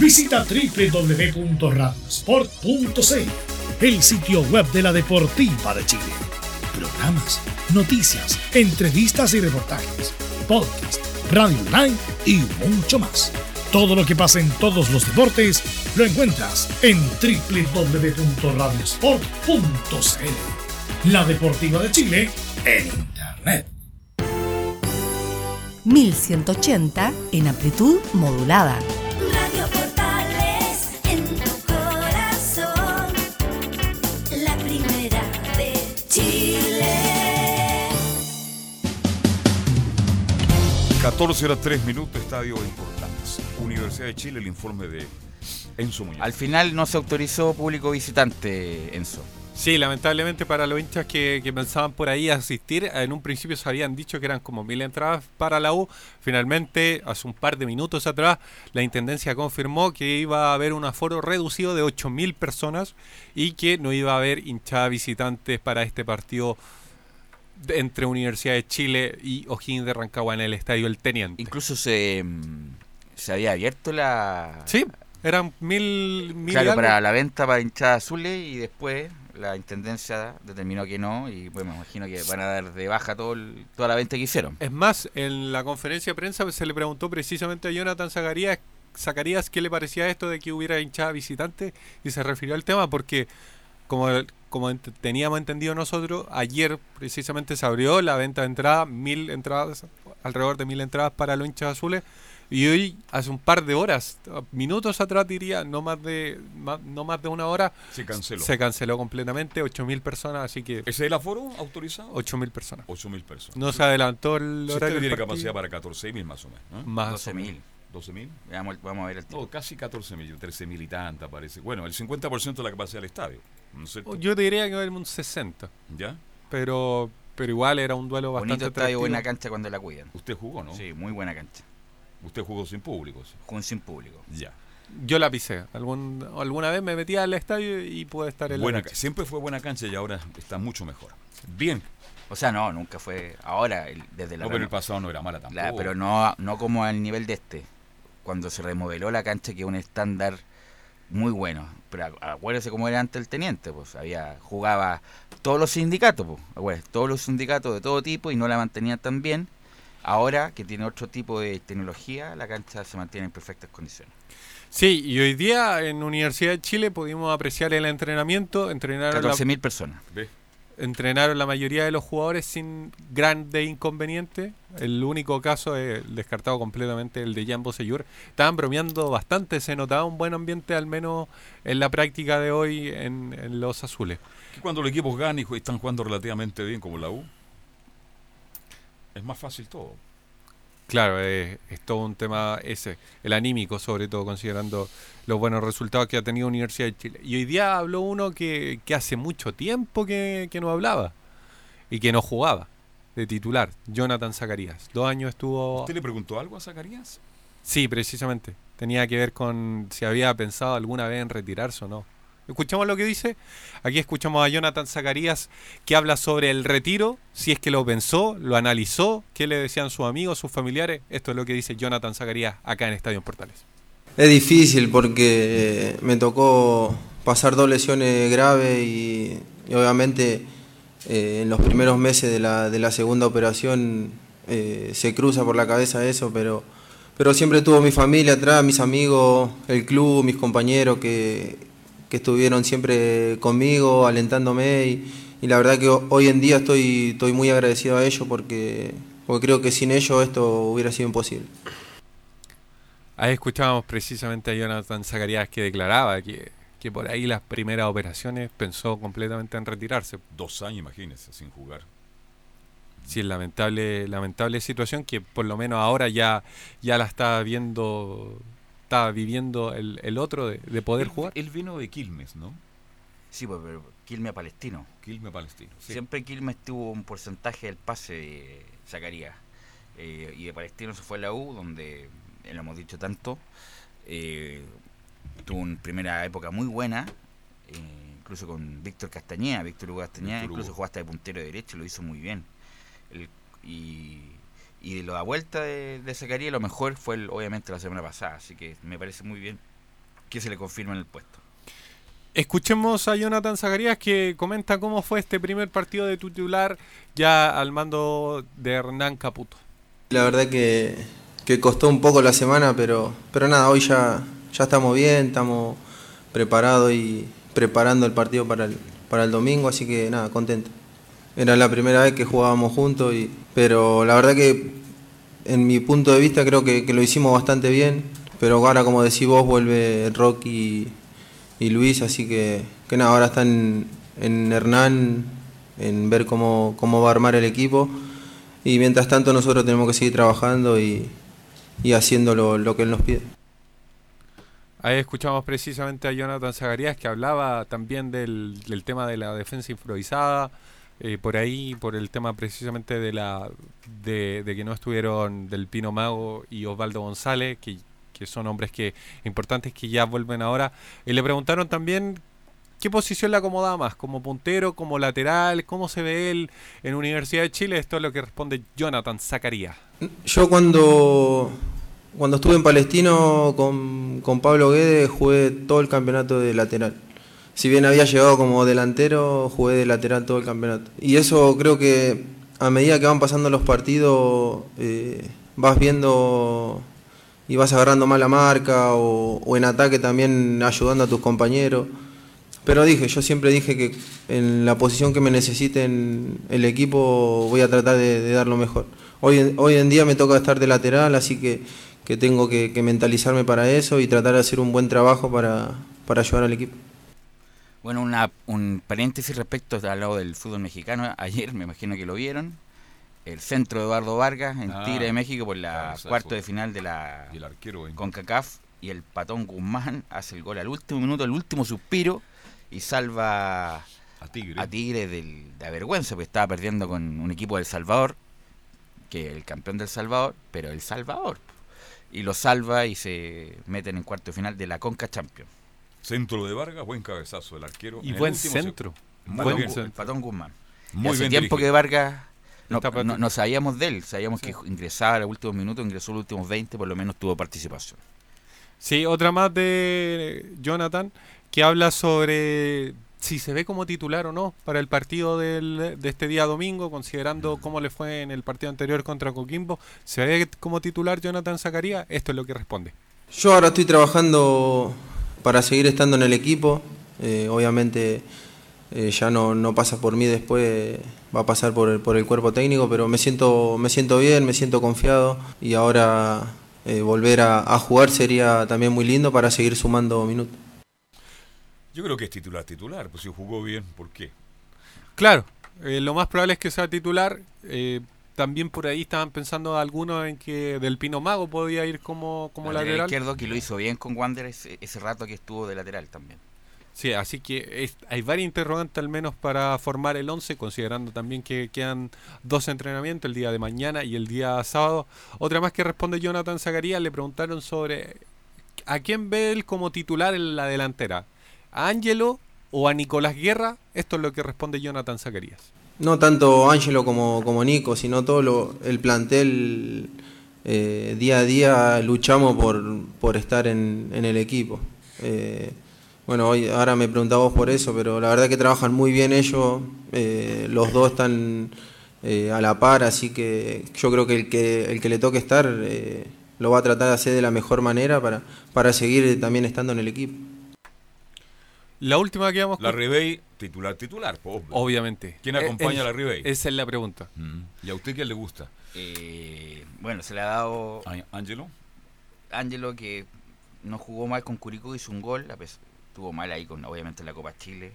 Visita www.radiosport.cl, el sitio web de la Deportiva de Chile. Programas, noticias, entrevistas y reportajes, podcast, radio online y mucho más. Todo lo que pasa en todos los deportes lo encuentras en www.radiosport.cl. La Deportiva de Chile en Internet. 1180 en amplitud modulada. 14 horas 3 minutos, estadio importantes. Universidad de Chile, el informe de Enzo Muñoz. Al final no se autorizó público visitante, Enzo. Sí, lamentablemente para los hinchas que, que pensaban por ahí asistir, en un principio se habían dicho que eran como mil entradas para la U. Finalmente, hace un par de minutos atrás, la Intendencia confirmó que iba a haber un aforo reducido de 8.000 personas y que no iba a haber hinchada visitantes para este partido entre Universidad de Chile y O'Higgins de Rancagua en el Estadio El Teniente. Incluso se, mm, se había abierto la... Sí, eran mil... mil Claro, algo. para la venta para hinchadas azules y después la intendencia determinó que no y pues me imagino que van a dar de baja todo el- toda la venta que hicieron. Es más, en la conferencia de prensa se le preguntó precisamente a Jonathan Zacarías, Zacarías qué le parecía esto de que hubiera hinchada visitante y se refirió al tema porque como, como ent- teníamos entendido nosotros, ayer precisamente se abrió la venta de entradas, mil entradas, alrededor de mil entradas para los hinchas azules y hoy, hace un par de horas, minutos atrás diría, no más de más- no más de una hora, Se canceló. Se canceló completamente, 8.000 personas, así que... ¿Ese es el aforo autorizado? 8.000 personas. 8.000 personas. No se adelantó el Si horario tiene capacidad para 14.000 más o menos. ¿no? Más o 12.000. 12.000. Vamos, vamos a ver el No, casi 14.000, 13.000 y tanta parece. Bueno, el 50% de la capacidad del estadio. ¿No es cierto? Yo diría que era un 60. ¿Ya? Pero, pero igual era un duelo bastante Bonito estadio, atractivo. buena cancha cuando la cuidan. Usted jugó, ¿no? Sí, muy buena cancha. Usted jugó sin público. sí. Jugó sin público. Ya. Yo la pisé. Algún, alguna vez me metí al estadio y pude estar en Buena la ca- cancha. siempre fue buena cancha y ahora está mucho mejor. Bien. O sea, no, nunca fue. Ahora, el- desde la. No, pero el pasado no era mala la- tampoco. pero no, no como al nivel de este. Cuando se remodeló la cancha, que es un estándar muy bueno. Pero acu- acuérdese cómo era antes el teniente, pues había jugaba todos los sindicatos, pues, acuérdese, todos los sindicatos de todo tipo y no la mantenían tan bien. Ahora que tiene otro tipo de tecnología, la cancha se mantiene en perfectas condiciones. Sí, y hoy día en Universidad de Chile pudimos apreciar el entrenamiento. Entrenaron la- 14.000 personas. Ve. Entrenaron la mayoría de los jugadores sin grande inconveniente. El único caso es descartado completamente el de Jan Bosellur. Estaban bromeando bastante, se notaba un buen ambiente al menos en la práctica de hoy en, en los azules. Cuando los equipos ganan y están jugando relativamente bien como la U, es más fácil todo. Claro, es, es todo un tema ese, el anímico sobre todo, considerando los buenos resultados que ha tenido Universidad de Chile. Y hoy día habló uno que, que hace mucho tiempo que, que no hablaba y que no jugaba de titular, Jonathan Zacarías. Dos años estuvo... ¿Usted le preguntó algo a Zacarías? Sí, precisamente. Tenía que ver con si había pensado alguna vez en retirarse o no. Escuchamos lo que dice. Aquí escuchamos a Jonathan Zacarías que habla sobre el retiro, si es que lo pensó, lo analizó, qué le decían sus amigos, sus familiares. Esto es lo que dice Jonathan Zacarías acá en Estadio Portales. Es difícil porque me tocó pasar dos lesiones graves y, obviamente eh, en los primeros meses de la, de segunda operación eh, se cruza por la cabeza eso, pero siempre tuvo mi familia atrás, mis amigos, el club, mis compañeros que, que estuvieron siempre conmigo, alentándome y, y la verdad que ho- hoy en día estoy, estoy muy agradecido a ellos porque, porque creo que sin ellos esto hubiera sido imposible. Ahí escuchábamos precisamente a Jonathan Zacarías que declaraba que, que por ahí las primeras operaciones pensó completamente en retirarse. Dos años, imagínese, sin jugar. Sí, es lamentable, lamentable situación que por lo menos ahora ya, ya la está viendo está viviendo el, el otro de, de poder Él- jugar. Él vino de Quilmes, ¿no? Sí, pues, pero Quilmes Palestino. Quilmes Palestino. sí. Siempre Quilmes tuvo un porcentaje del pase de Zacarías. Eh, y de Palestino se fue a la U, donde, eh, lo hemos dicho tanto, eh, tuvo una primera época muy buena, eh, incluso con Víctor Castañeda. Víctor Hugo Castañeda Víctor incluso Hugo. jugó hasta de puntero derecho, lo hizo muy bien. El- y, y de la vuelta de, de Zacarías, lo mejor fue el- obviamente la semana pasada, así que me parece muy bien que se le confirme en el puesto. Escuchemos a Jonathan Zacarías que comenta cómo fue este primer partido de titular ya al mando de Hernán Caputo. La verdad que, que costó un poco la semana, pero, pero nada, hoy ya, ya estamos bien, estamos preparados y preparando el partido para el, para el domingo, así que nada, contento. Era la primera vez que jugábamos juntos, y, pero la verdad que en mi punto de vista creo que, lo hicimos bastante bien, pero ahora como decís vos vuelve Rocky y Luis, así que, que nada, ahora está en, Hernán, en ver cómo, cómo va a armar el equipo. Y mientras tanto nosotros tenemos que seguir trabajando y, y haciendo lo, que él nos pide. Ahí escuchamos precisamente a Jonathan Zacarías que hablaba también del tema de la defensa improvisada, eh, por ahí, por el tema precisamente de la de, de que no estuvieron del Pino Mago y Osvaldo González, que, que son hombres que importantes que ya vuelven ahora. Y le preguntaron también qué posición le acomodaba más, como puntero, como lateral, cómo se ve él en Universidad de Chile. Esto es lo que responde Jonathan Zacarías. Yo cuando, cuando estuve en Palestino con, con Pablo Guedes jugué todo el campeonato de lateral. Si bien había llegado como delantero, jugué de lateral todo el campeonato. Y eso creo que a medida que van pasando los partidos eh, vas viendo y vas agarrando más la marca o, en ataque también ayudando a tus compañeros. Pero dije, yo siempre dije que en la posición que me necesiten el equipo voy a tratar de, dar lo mejor. Hoy en día me toca estar de lateral, así que, que tengo que, que mentalizarme para eso y tratar de hacer un buen trabajo para, para ayudar al equipo. Bueno, una, un paréntesis respecto al lado del fútbol mexicano. Ayer, me imagino que lo vieron, el centro de Eduardo Vargas en Ah, Tigre de México por la claro, cuarto de final de la Y el arquero en- CONCACAF y el patón Guzmán hace el gol al último minuto, el último suspiro y salva a Tigre, a Tigre del- de la vergüenza, porque estaba perdiendo con un equipo del Salvador, que el campeón del Salvador, pero el Salvador. Y lo salva y se meten en cuarto de final de la Conca Champions. Centro de Vargas, buen cabezazo del arquero. Y en buen centro. Muy Patón, bien. El Patón Guzmán. Muy hace bien tiempo dirigido. que Vargas no sabíamos de él, sabíamos que ingresaba a los últimos minutos, ingresó los últimos 20, por lo menos tuvo participación. Sí, otra más de Jonathan que habla sobre si se ve como titular o no para el partido del- de este día domingo, considerando cómo le fue en el partido anterior contra Coquimbo. ¿Se ve como titular Jonathan Zacarías? Esto es lo que responde. Yo ahora estoy trabajando para seguir estando en el equipo. Eh, obviamente eh, ya no, no pasa por mí después, va a pasar por el, por el cuerpo técnico, pero me siento, me siento bien, me siento confiado y ahora eh, volver a, a jugar sería también muy lindo para seguir sumando minutos. Yo creo que es titular, titular. Pues si jugó bien, ¿por qué? Claro, eh, lo más probable es que sea titular. También por ahí estaban pensando algunos en que Del Pino Mago podía ir como, como lateral lateral. izquierdo que lo hizo bien con Wander ese, ese rato que estuvo de lateral también. Sí, así que es- hay varias interrogantes al menos para formar el 11, considerando también que quedan dos entrenamientos, el día de mañana y el día sábado. Otra más que responde Jonathan Zacarías, le preguntaron sobre a quién ve él como titular en la delantera, a Ángelo o a Nicolás Guerra. Esto es lo que responde Jonathan Zacarías. No tanto Ángelo como, como Nico, sino todo lo- el plantel eh, día a día luchamos por, por estar en, en el equipo. Eh, bueno, hoy ahora me preguntabas por eso, pero la verdad que trabajan muy bien ellos, eh, los dos están a la par, así que yo creo que el que, el que le toque estar lo va a tratar de hacer de la mejor manera para, para seguir también estando en el equipo. La última que vamos La Ribey, titular, titular. po, Obviamente. ¿Quién acompaña eh, a la Ribey? Esa es la pregunta. Mm. ¿Y a usted quién le gusta? Eh, bueno, se le ha dado ¿A Ángelo? Ángelo que no jugó mal con Curicó, hizo un gol, estuvo mal ahí con obviamente la Copa Chile.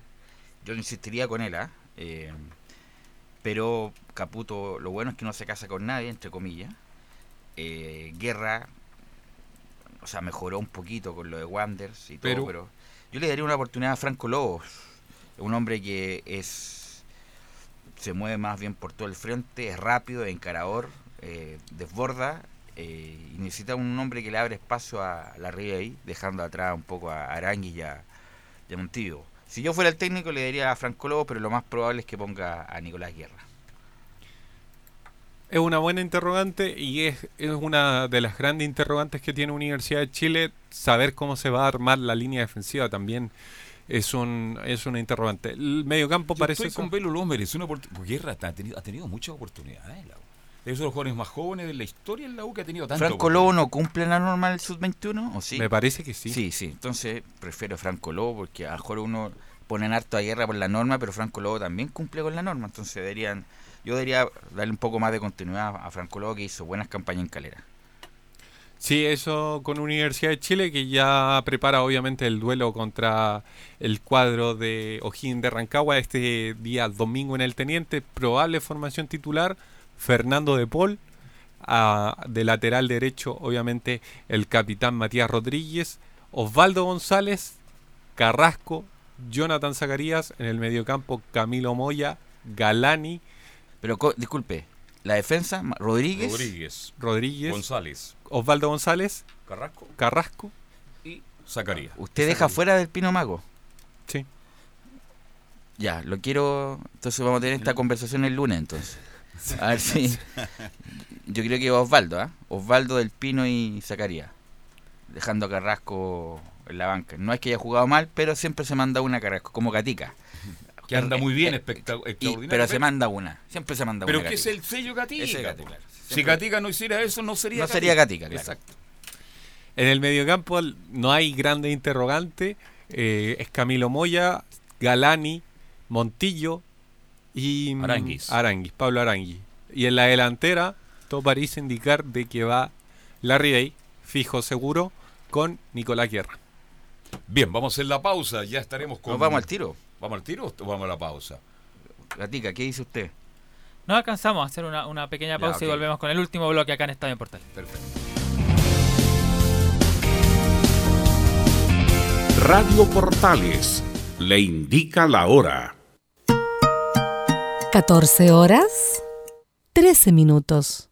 Yo insistiría con él, ¿ah? Eh, pero Caputo, lo bueno es que no se casa con nadie, entre comillas. Eh, Guerra, o sea, mejoró un poquito con lo de Wanders y Pero- todo, pero yo le daría una oportunidad a Franco Lobos, un hombre que es se mueve más bien por todo el frente, es rápido, es encarador, eh, desborda eh, y necesita un hombre que le abre espacio a la ahí, dejando atrás un poco a Arangui y a, Montillo. Si yo fuera el técnico le daría a Franco Lobos, pero lo más probable es que ponga a Nicolás Guerra. Es una buena interrogante y es, es una de las grandes interrogantes que tiene Universidad de Chile. Saber cómo se va a armar la línea defensiva también es un es una interrogante. El mediocampo Yo parece estoy con Velo merece una oportunidad. Guerra ha tenido, ha tenido muchas oportunidades en la U. Es de los jugadores más jóvenes de la historia en la U que ha tenido tanto. ¿Franco Lobo no cumple la norma del sub-21 o sí? Me parece que sí. Sí, sí. Entonces prefiero Franco Lobo porque a lo mejor uno pone en harto a guerra por la norma, pero Franco Lobo también cumple con la norma. Entonces deberían, yo debería darle un poco más de continuidad a Franco Lobo que hizo buenas campañas en Calera. Sí, eso con Universidad de Chile que ya prepara obviamente el duelo contra el cuadro de O'Higgins de Rancagua este día domingo en el Teniente. Probable formación titular, Fernando de Paul. a- de lateral derecho, obviamente, el capitán Matías Rodríguez. Osvaldo González, Carrasco, Jonathan Zacarías. En el mediocampo, Camilo Moya, Galani. Pero disculpe, la defensa, Rodríguez. Rodríguez. Rodríguez. González. Osvaldo González. Carrasco. Carrasco. Y Zacarías. ¿Usted deja fuera del Pino Mago? Sí. Ya, lo quiero. Entonces vamos a tener esta conversación el lunes, entonces. A ver si. Yo creo que Osvaldo, ¿ah? Osvaldo del Pino y Zacarías. Dejando a Carrasco en la banca. No es que haya jugado mal, pero siempre se manda una Carrasco, como Gatica. Que anda muy bien, espectac- y- extraordinario. pero se manda una. Siempre se manda Pero una. que es el sello Gatica. Ese es po. Gatica, claro. Si Gatica no hiciera eso, no sería No sería Gatica, claro. Exacto. En el mediocampo no hay grande interrogante. eh, es Camilo Moya, Galani, Montillo y mm, Aranguis. Aranguis, Pablo Arangui. Y en la delantera, todo parece indicar de que va Larry Day, fijo seguro, con Nicolás Guerra. Bien, vamos a hacer la pausa. Ya estaremos con. ¿Nos vamos al tiro? ¿Vamos al tiro o vamos a la pausa? Gatica, ¿qué dice usted? No alcanzamos a hacer una, una pequeña Ya, pausa y volvemos con el último bloque acá en Estadio en Portal. Perfecto. Radio Portales le indica la hora. 14 horas, 13 minutos.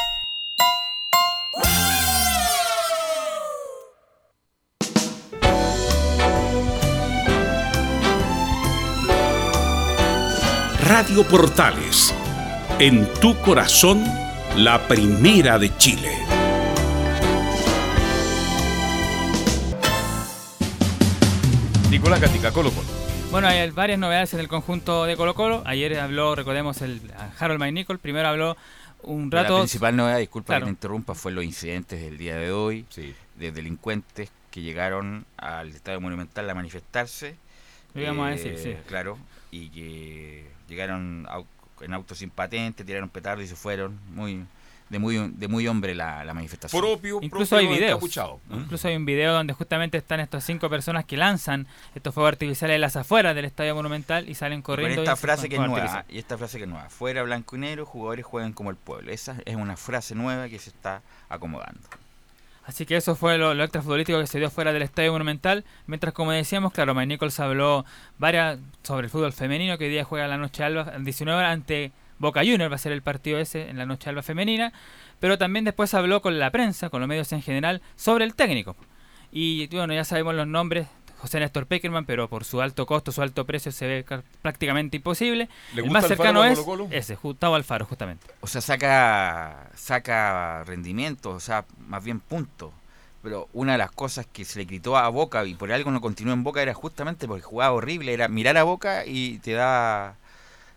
Radio Portales, en tu corazón, la primera de Chile. Nicolás Gatica, Colo Colo. Bueno, hay varias novedades en el conjunto de Colo Colo. Ayer habló, recordemos, el Harold McNichol. Primero habló un rato... La principal novedad, disculpa Claro. que te interrumpa, fue los incidentes del día de hoy de delincuentes que llegaron al Estadio Monumental a manifestarse. Eh, Lo íbamos a decir, sí. Claro, y que llegaron en autos sin patente, tiraron petardos y se fueron. Muy de muy de muy hombre la, la manifestación. Incluso hay videos. Incluso hay un video donde justamente están estas cinco personas que lanzan estos fuegos artificiales en las afueras del Estadio Monumental y salen Y con corriendo. esta y se frase que es nueva, y esta frase que es nueva, fuera blanco y negro, jugadores juegan como el pueblo. Esa es una frase nueva que se está acomodando. Así que eso fue lo, lo extrafutbolístico que se dio fuera del Estadio Monumental. Mientras, como decíamos, claro, Mike Nichols habló varias sobre el fútbol femenino que hoy día juega la Noche Alba a 19 horas ante Boca Juniors, va a ser el partido ese en la Noche Alba femenina. Pero también después habló con la prensa, con los medios en general, sobre el técnico. Y bueno, ya sabemos los nombres. José Néstor Peckerman, pero por su alto costo, su alto precio, se ve ca- prácticamente imposible. ¿Le el gusta más Alfaro cercano a es Colo-Colo? ese, Gustavo Alfaro, justamente. O sea, saca, saca rendimiento, o sea, más bien puntos. Pero una de las cosas que se le gritó a Boca y por algo no continuó en Boca era justamente porque jugaba horrible, era mirar a Boca y te da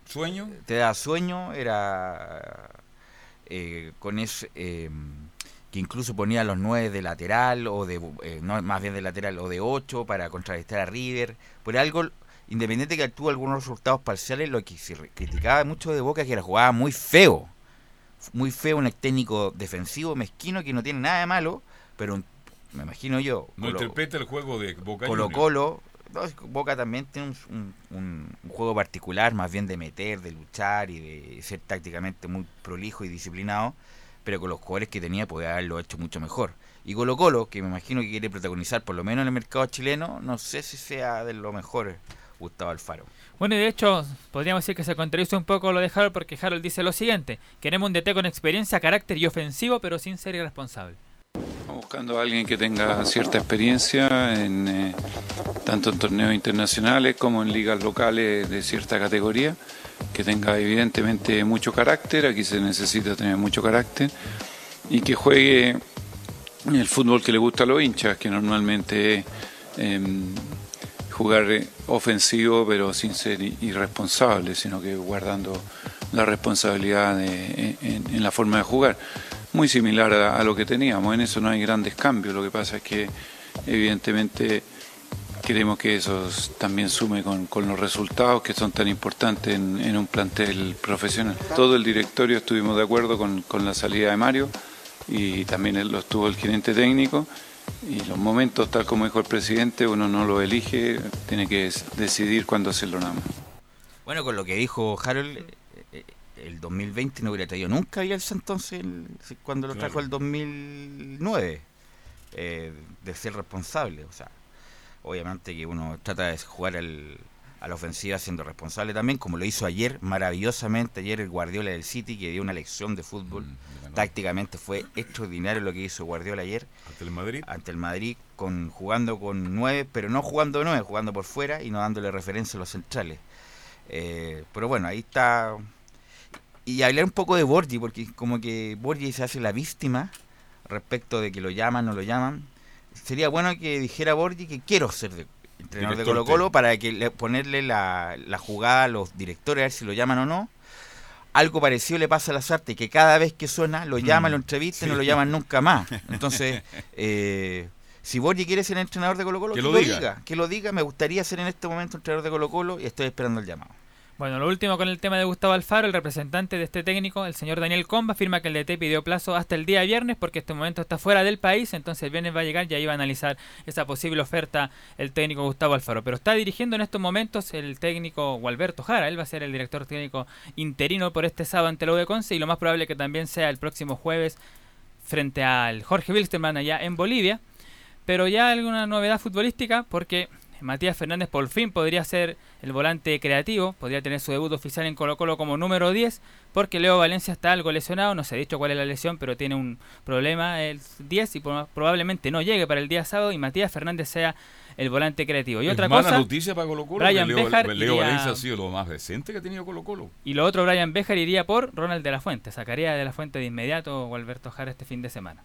sueño, te da sueño, era eh, con ese eh, que incluso ponía los nueve de lateral o de eh, no más bien de lateral o de 8 para contrarrestar a River, por algo independiente que tuvo algunos resultados parciales, lo que se criticaba mucho de Boca es que la jugaba muy feo muy feo, un técnico defensivo, mezquino, que no tiene nada de malo, pero un- me imagino yo. No Colo- interpreta el juego de Boca Colo. Colo, no, Boca también tiene un, un- un- un juego particular, más bien de meter, de luchar y de ser tácticamente muy prolijo y disciplinado, pero con los jugadores que tenía podía haberlo hecho mucho mejor. Y Colo Colo, que me imagino que quiere protagonizar por lo menos en el mercado chileno, no sé si sea de lo mejor Gustavo Alfaro. Bueno, y de hecho, podríamos decir que se contradice un poco lo de Harold porque Harold dice lo siguiente: Queremos un DT con experiencia, carácter y ofensivo, pero sin ser irresponsable. Estamos buscando a alguien que tenga cierta experiencia en eh, tanto en torneos internacionales como en ligas locales de cierta categoría, que tenga evidentemente mucho carácter, aquí se necesita tener mucho carácter, y que juegue el fútbol que le gusta a los hinchas, que normalmente es em, jugar ofensivo pero sin ser irresponsable, sino que guardando la responsabilidad de- en, en la forma de jugar. Muy similar a, a lo que teníamos, en eso no hay grandes cambios, lo que pasa es que evidentemente queremos que eso también sume con, con los resultados que son tan importantes en, en un plantel profesional. Todo el directorio estuvimos de acuerdo con, con la salida de Mario y también lo estuvo el gerente técnico y los momentos, tal como dijo el presidente, uno no lo elige, tiene que decidir cuándo hacerlo nada más. Bueno, con lo que dijo Harold, eh, eh, el 2020 no hubiera traído nunca a Bielsa entonces cuando lo trajo Claro. el 2009, eh, de ser responsable. O sea, obviamente que uno trata de jugar al- a la ofensiva siendo responsable también, como lo hizo ayer, maravillosamente ayer el Guardiola del City, que dio una lección de fútbol. Mm, Tácticamente fue extraordinario lo que hizo Guardiola ayer. Ante el Madrid. Ante el Madrid, con, jugando con nueve, pero no jugando nueve, jugando por fuera y no dándole referencia a los centrales. Eh, pero bueno, ahí está. Y hablar un poco de Borgi, porque como que Borgi se hace la víctima respecto de que lo llaman o no lo llaman. Sería bueno que dijera Borgi que quiero ser de- entrenador de Colo Colo para que le- ponerle la, la jugada a los directores a ver si lo llaman o no. Algo parecido le pasa a Lazarte, que cada vez que suena lo llaman, lo entrevistan y no lo Mm. Sí. llaman nunca más. Entonces, eh, si Borgi quiere ser entrenador de Colo Colo, Que que, lo lo diga. diga. Que lo diga, me gustaría ser en este momento entrenador de Colo Colo y estoy esperando el llamado. Bueno, lo último con el tema de Gustavo Alfaro, el representante de este técnico, el señor Daniel Comba, afirma que el DT pidió plazo hasta el día viernes porque este momento está fuera del país, entonces el viernes va a llegar y ahí va a analizar esa posible oferta el técnico Gustavo Alfaro. Pero está dirigiendo en estos momentos el técnico Gualberto Jara, él va a ser el director técnico interino por este sábado ante la U de Conce y lo más probable que también sea el próximo jueves frente al Jorge Wilstermann allá en Bolivia. Pero ya alguna novedad futbolística porque Matías Fernández por fin podría ser el volante creativo, podría tener su debut oficial en Colo Colo como número 10, porque Leo Valencia está algo lesionado, no se ha dicho cuál es la lesión, pero tiene un problema el 10 y pro- probablemente no llegue para el día sábado y Matías Fernández sea el volante creativo. Y Es otra mala cosa, noticia para Colo Colo. Brian Leo, Béjar Leo iría- Valencia ha sido lo más decente que ha tenido Colo Colo. y lo otro, Brian Bejar iría por Ronald de la Fuente, sacaría de la Fuente de inmediato o Alberto Jara este fin de semana.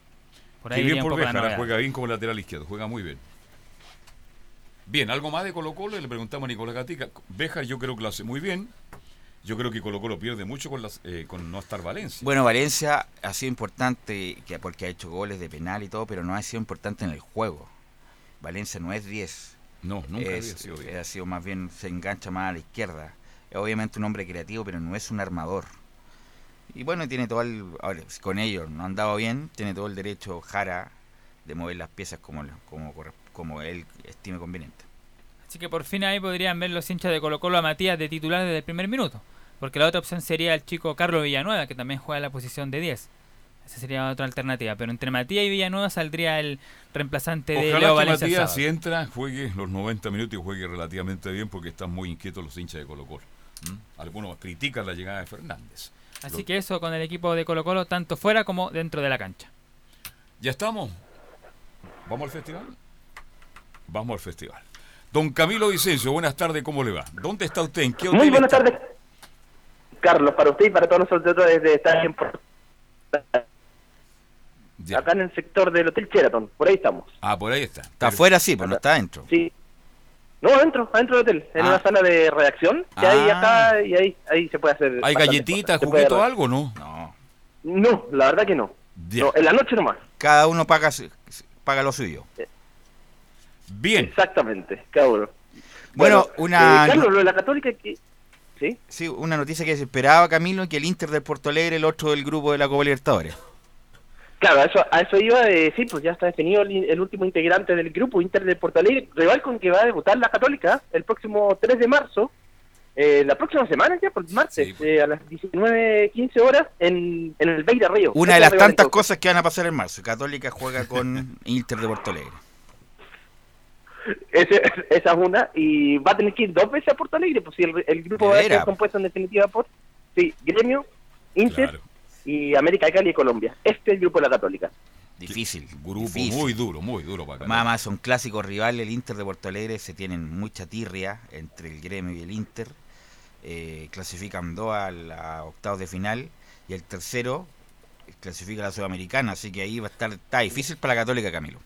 Por ahí Qué bien por novedad. juega bien como lateral izquierdo, juega muy bien. Bien, algo más de Colo Colo, le preguntamos a Nicolás Gatica. Béjar yo creo que lo hace muy bien. Yo creo que Colo Colo pierde mucho con, las, eh, con no estar Valencia. Bueno, Valencia ha sido importante que porque ha hecho goles de penal y todo, pero no ha sido importante en el juego. Valencia no es 10. No, nunca Es- había sido 10. Ha sido más bien, se engancha más a la izquierda. Es obviamente un hombre creativo, pero no es un armador. Y bueno, tiene todo el. Ahora, si con ellos no han dado bien, tiene todo el derecho Jara de mover las piezas como, como, corre- como él estime conveniente. Así que por fin ahí podrían ver los hinchas de Colo Colo a Matías de titular desde el primer minuto. Porque la otra opción sería el chico Carlos Villanueva, que también juega en la posición de 10. Esa sería otra alternativa. Pero entre Matías y Villanueva saldría el reemplazante de Ojalá Leo que Valencia. Matías, sábado. si entra, juegue los 90 minutos y juegue relativamente bien porque están muy inquietos los hinchas de Colo Colo. ¿Mm? Algunos critican la llegada de Fernández. Así Lo- que eso con el equipo de Colo Colo, tanto fuera como dentro de la cancha. ¿Ya estamos? ¿Vamos al festival? Vamos al festival. Don Camilo Vicencio, buenas tardes, ¿cómo le va? ¿Dónde está usted? ¿En qué hotel Muy buenas está? tardes, Carlos, para usted y para todos nosotros desde estar en acá en el sector del Hotel Sheraton, por ahí estamos. Ah, por ahí está. Está afuera, sí, pero no está adentro. Sí. No, adentro, adentro del hotel, en Ah. una sala de redacción que hay Ah. acá y ahí, ahí se puede hacer. ¿Hay galletitas, juguito, re- algo, no? No. No, la verdad que no. No, en la noche nomás. Cada uno paga, paga lo suyo. Bien. Exactamente, uno. Bueno, una- eh, Carlos, lo de la Católica que... ¿Sí? Sí, una noticia que se esperaba, Camilo, que el Inter del Porto Alegre, el otro del grupo de la Copa Libertadores. Claro, a eso, a eso iba, eh, sí, pues ya está definido el, el último integrante del grupo Inter de Porto Alegre, rival con que va a debutar la Católica el próximo 3 de marzo, eh, la próxima semana ya, por martes, eh, a las 19.15 horas en, en el Beira Río. Una de las tantas cosas que van a pasar en marzo. Católica juega con Inter de Porto Alegre. Ese- esa es una, y va a tener que ir dos veces a Porto Alegre, pues si el, el grupo ¿De va a ser compuesto en definitiva por, sí, Gremio, Inter y América de Cali y Colombia. Este es el grupo de la Católica. Difícil. Grupo difícil. muy duro, muy duro para acá. Más, más son clásicos rivales. El Inter de Porto Alegre se tienen mucha tirria entre el gremio y el Inter. Eh, clasifican dos a la octavos de final y el tercero clasifica a la Sudamericana. Así que ahí va a estar está difícil para la Católica, Camilo.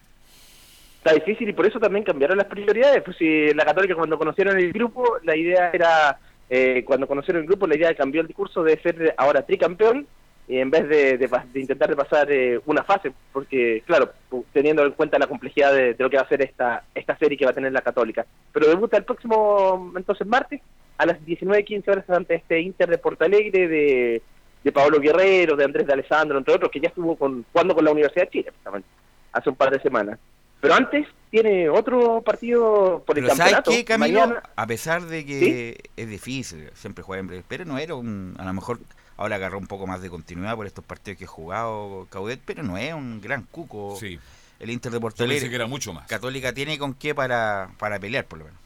Está difícil y por eso también cambiaron las prioridades. Pues si la Católica cuando conocieron el grupo, la idea era, eh, cuando conocieron el grupo, la idea cambió el discurso de ser ahora tricampeón y en vez de, de intentar de pasar eh, una fase, porque claro, teniendo en cuenta la complejidad de, de lo que va a ser esta, esta serie que va a tener la Católica. Pero debuta el próximo, entonces martes, a las 19.15 horas ante este Inter de Porto Alegre de, de Pablo Guerrero, de Andrés de Alessandro, entre otros, que ya estuvo con, jugando con la Universidad de Chile, justamente, hace un par de semanas. Pero antes tiene otro partido por el Pero ¿sabes campeonato. qué, Camilo? mañana. A pesar de que es difícil, siempre juega en breve, pero no era un... A lo mejor ahora agarró un poco más de continuidad por estos partidos que ha jugado Caudet, pero no es un gran cuco Sí. el Inter de Porto Alegre. que era mucho más. Católica tiene con qué para, para pelear, por lo menos.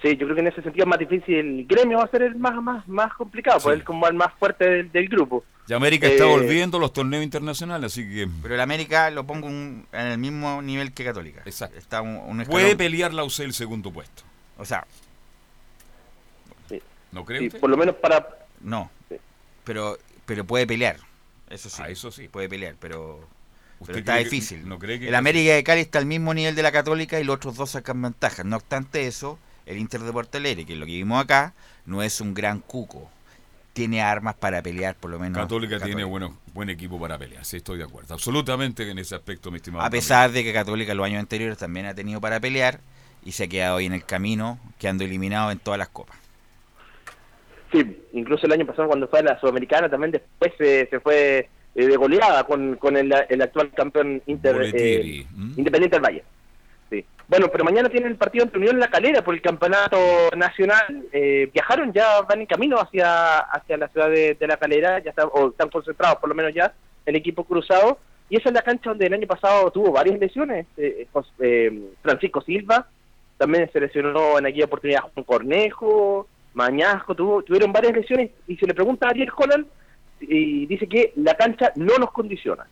Sí, yo creo que en ese sentido es más difícil. El gremio va a ser el más más más complicado, pues el como el más fuerte del, del grupo. Ya América está Eh, volviendo los torneos internacionales, así que Pero el América lo pongo un- en el mismo nivel que Católica. Exacto. Está un, un puede pelear la UC el segundo puesto. O sea, ¿No cree Sí, por lo menos para no. Pero pero puede pelear. Eso sí. Ah, eso sí. Puede pelear, pero, ¿Usted pero está que- difícil. no cree que- el América de Cali está al mismo nivel de la Católica y los otros dos sacan ventajas. No obstante eso, el Inter de que es lo que vimos acá, no es un gran cuco. Tiene armas para pelear, por lo menos. Católica, tiene bueno, buen equipo para pelear, sí, estoy de acuerdo. Absolutamente en ese aspecto, mi estimado. A pesar de que Católica los años anteriores también ha tenido para pelear y se ha quedado ahí en el camino, quedando eliminado en todas las copas. Sí, incluso el año pasado cuando fue a la Sudamericana también después se, se fue eh, de goleada con, con el, el actual campeón Inter, eh, Independiente del Valle. Bueno, pero mañana tienen el partido entre Unión La Calera por el campeonato nacional. Eh, viajaron, ya van en camino hacia hacia la ciudad de, La Calera, ya están, o están concentrados por lo menos ya el equipo cruzado. Y esa es la cancha donde el año pasado tuvo varias lesiones. eh, Jos- eh, Francisco Silva, también se lesionó en aquella oportunidad Juan Cornejo, Mañasco, tuvo, tuvieron varias lesiones. Y se le pregunta a Ariel Holland y dice que la cancha no nos condiciona.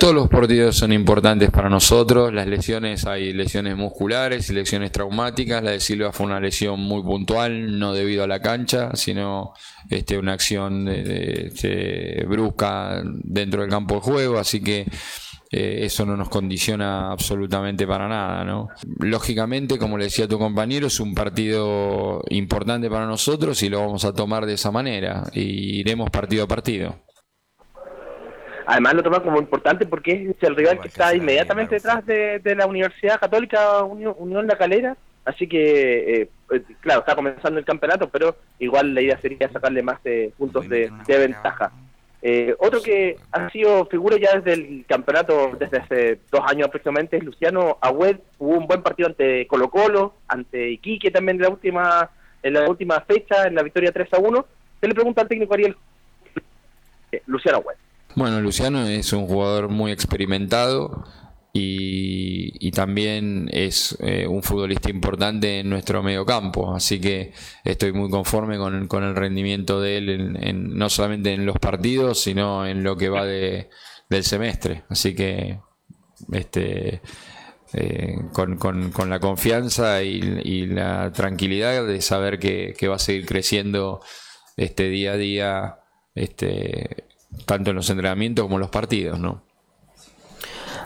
Todos los partidos son importantes para nosotros. Las lesiones, hay lesiones musculares y lesiones traumáticas. La de Silva fue una lesión muy puntual, no debido a la cancha, sino este, una acción de- este, brusca dentro del campo de juego. Así que eh, eso no nos condiciona absolutamente para nada. ¿no? Lógicamente, como le decía tu compañero, es un partido importante para nosotros y lo vamos a tomar de esa manera. Y iremos partido a partido. Además lo toma como importante porque es el rival que está inmediatamente detrás de, de la Universidad Católica Unión, Unión La Calera. Así que, eh, eh, claro, está comenzando el campeonato, pero igual la idea sería sacarle más eh, puntos de, de ventaja. Eh, otro que ha sido figura ya desde el campeonato, desde hace dos años aproximadamente, es Luciano Agüed. Hubo un buen partido ante Colo Colo, ante Iquique también en la última en la última fecha, en la victoria 3 a 1. Se le pregunta al técnico Ariel eh, Luciano Agüed. Bueno, Luciano es un jugador muy experimentado y, también es eh, un futbolista importante en nuestro mediocampo, así que estoy muy conforme con, con el rendimiento de él, en- no solamente en los partidos, sino en lo que va de, del semestre. Así que este, eh, con, con- con la confianza y, y la tranquilidad de saber que, que va a seguir creciendo este día a día, este, tanto en los entrenamientos como en los partidos, ¿no?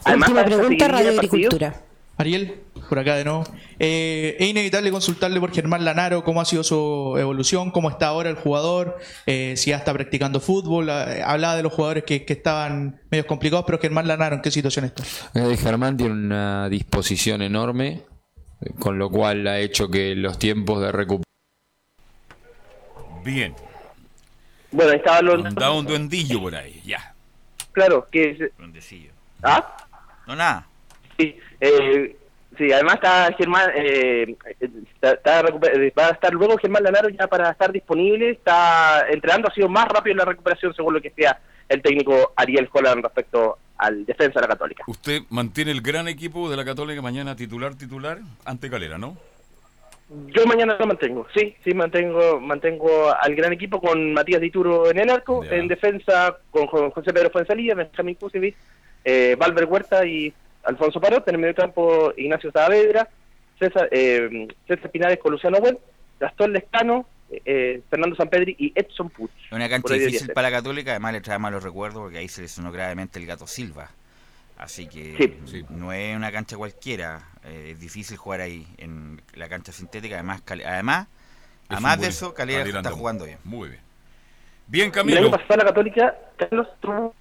Última pregunta, Radio Agricultura. Ariel, por acá de nuevo. Eh, es inevitable consultarle por Germán Lanaro cómo ha sido su evolución, cómo está ahora el jugador, eh, si ya está practicando fútbol. eh, hablaba de los jugadores que, que estaban medio complicados, pero Germán Lanaro, ¿en qué situación está? Eh, Germán tiene una disposición enorme, con lo cual ha hecho que los tiempos de recuperación Bien. Bueno, ahí estaba lo... Andaba un duendillo por ahí, ya. Claro, que... Duendecillo. ¿Ah? No, nada. Sí, eh, sí, además está Germán, eh, está- eh, va a estar luego Germán Lanaro ya para estar disponible, está entrenando, ha sido más rápido en la recuperación según lo que sea el técnico Ariel Holland respecto al defensa de la Católica. Usted mantiene el gran equipo de la Católica mañana titular, titular, ante Calera, ¿no? Yo mañana lo mantengo, sí, sí, mantengo mantengo al gran equipo con Matías Dituro en el arco, en defensa con Jo- José Pedro Fuenzalía, Benjamín Kusevich, eh, Valver Huerta y Alfonso Parot, en el medio campo Ignacio Saavedra, César, eh, César Pinares con Luciano Buen, Gastón Lescano, eh, Fernando Sampedri y Edson Puch. Una cancha difícil para la Católica, además le trae malos recuerdos porque ahí se lesionó gravemente el gato Silva. Así que Sí. no es una cancha cualquiera, eh, es difícil jugar ahí en la cancha sintética. Además, Cale- además, Es además de eso, Calera está jugando bien. Muy bien. Bien, El Camilo. año pasado la Católica, Carlos tuvo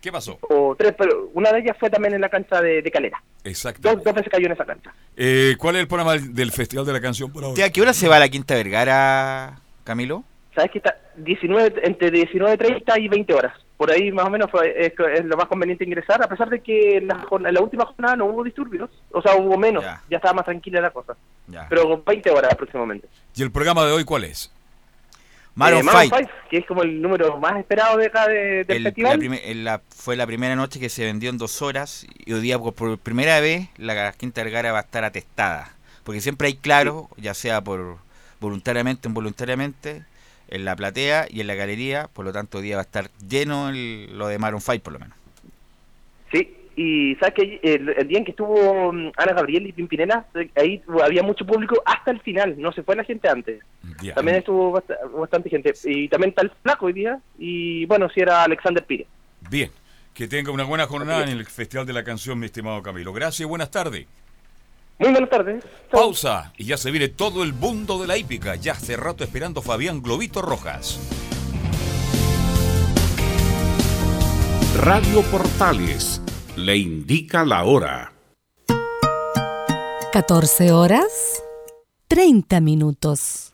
¿Qué pasó? o tres, pero una de ellas fue también en la cancha de, de Calera. Exacto. Dos, dos veces cayó en esa cancha. Eh, ¿Cuál es el programa del- Festival de la Canción por ahora? ¿A qué hora se va la Quinta Vergara, Camilo? ¿Sabes que está 19, entre 19.30 y 20 horas? Por ahí más o menos fue, es, es lo más conveniente ingresar, a pesar de que en la, en la última jornada no hubo disturbios, o sea, hubo menos, ya, estaba más tranquila la cosa. Ya. Pero con 20 horas aproximadamente. ¿Y el programa de hoy cuál es? Maroon Eh, Maroon 5. 5, que es como el número más esperado de acá de- del El- la festival. prime- en la- fue la primera noche que se vendió en dos horas y hoy día por, primera vez la Quinta Vergara va a estar atestada. Porque siempre hay claro, ya sea por voluntariamente o involuntariamente, en la platea y en la galería, por lo tanto hoy día va a estar lleno el- lo de Maroon 5 por lo menos. Sí, y sabes que el, el día en que estuvo mm, Ana Gabriel y Pimpinela, ahí había mucho público hasta el final, no se fue la gente antes. También estuvo bast- bastante gente. Y también está el flaco hoy día, y bueno, si era Alexander Pires. Bien. Que tenga una buena jornada en el Festival de la Canción, mi estimado Camilo. Gracias y buenas tardes. Muy buenas tardes. Pausa y ya se viene todo el mundo de la hípica. Ya hace rato esperando Fabián Globito Rojas. Radio Portales le indica la hora. 14 horas, 30 minutos.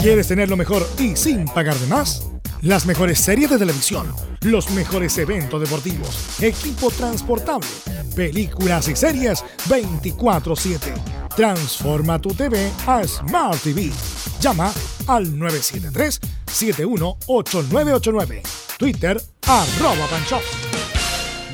¿Quieres tener lo mejor y sin pagar de más? Las mejores series de televisión, los mejores eventos deportivos, equipo transportable, películas y series 24/7. Transforma tu TV a Smart TV. Llama al 973-718989. Twitter arroba panchos.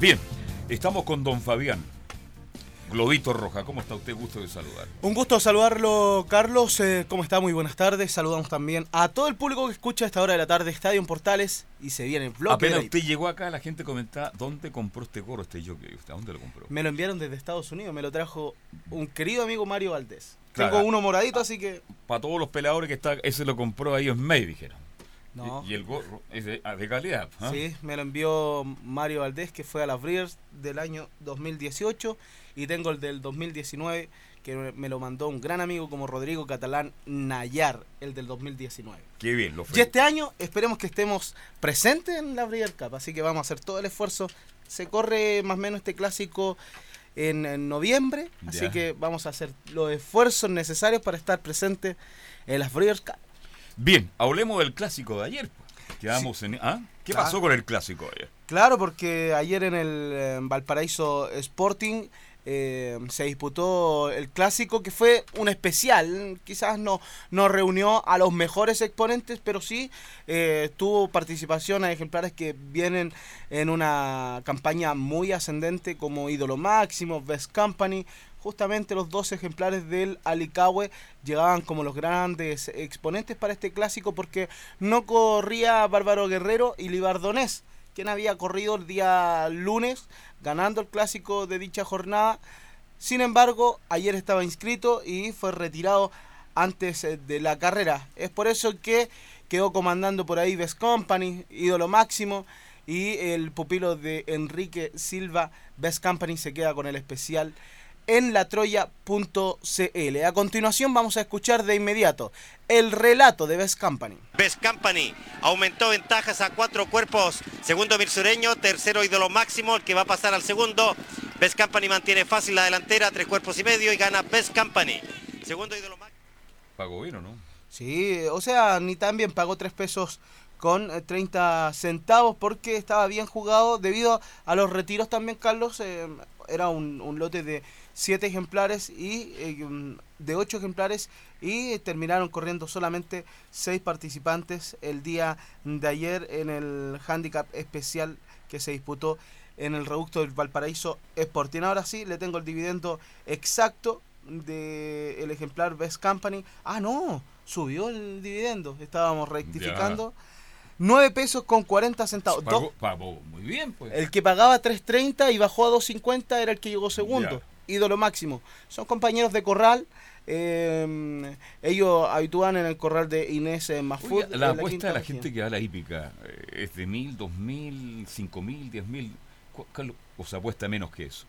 Bien, estamos con don Fabián. Globito Roja, ¿cómo está usted? Gusto de saludar. Un gusto saludarlo, Carlos. Eh, ¿Cómo está? Muy buenas tardes. Saludamos también a todo el público que escucha a esta hora de la tarde Estadio en Portales y se viene el bloque. Apenas usted llegó acá, la gente comentaba, ¿dónde compró este gorro, este jockey? ¿Usted ¿A dónde lo compró? Me lo enviaron desde Estados Unidos, me lo trajo un querido amigo Mario Valdés. Claro. Tengo uno moradito, así que Para todos los peladores que está, ese lo compró ahí en May, dijeron. No. Y, y el gorro es de, ah, de calidad. ¿ah? sí, me lo envió Mario Valdés, que fue a las Breeders del año 2018 y tengo el del 2019 que me- lo mandó un gran amigo como Rodrigo Catalán Nayar, el del 2019. Qué bien, lo Y este año esperemos que estemos presentes en la Breeder Cup, así que vamos a hacer todo el esfuerzo. Se corre más o menos este clásico en, en noviembre, así que vamos a hacer los esfuerzos necesarios para estar presentes en las Breeders Cup. Bien, hablemos del clásico de ayer. pues. Quedamos en. ¿ah? ¿Qué Claro. pasó con el clásico de ayer? Claro, porque ayer en el Valparaíso Sporting eh, se disputó el clásico que fue un especial. Quizás no, no reunió a los mejores exponentes, pero sí eh, tuvo participación a ejemplares que vienen en una campaña muy ascendente como Ídolo Máximo, Best Company. Justamente los dos ejemplares del Alicahue llegaban como los grandes exponentes para este clásico porque no corría Bárbaro Guerrero y Libardonés quien había corrido el día lunes ganando el clásico de dicha jornada. Sin embargo, ayer estaba inscrito y fue retirado antes eh, de la carrera. Es por eso que quedó comandando por ahí Best Company, ídolo máximo, y el pupilo de Enrique Silva, Best Company, se queda con el especial en latroya.cl. A continuación vamos a escuchar de inmediato el relato de Best Company. Best Company aumentó ventajas a cuatro cuerpos. Segundo Mirsureño, tercero ídolo máximo, el que va a pasar al segundo. Best Company mantiene fácil la delantera, tres cuerpos y medio y gana Best Company. Segundo ídolo máximo. Pagó bien o no? Sí, o sea, ni tan bien pagó 3 pesos con eh, 30 centavos porque estaba bien jugado debido a los retiros también, Carlos. eh, era un, un lote de 7 ejemplares y eh, de 8 ejemplares y terminaron corriendo solamente 6 participantes el día de ayer en el handicap especial que se disputó en el reducto del Valparaíso Sporting. Ahora sí, le tengo el dividendo exacto del el ejemplar Best Company. Ah, no, subió el dividendo. Estábamos rectificando. 9 pesos con 40 centavos. Pagó muy bien, pues. el que pagaba 3.30 y bajó a 2.50 era el que llegó segundo. Ídolo máximo. Son compañeros de corral. eh, ellos habitúan en el corral de Inés eh, Mafud. Oiga, la apuesta de la gente que va a la hípica eh, es de mil, dos mil, cinco mil, diez mil. ¿Cu- cuál- O se apuesta menos que eso.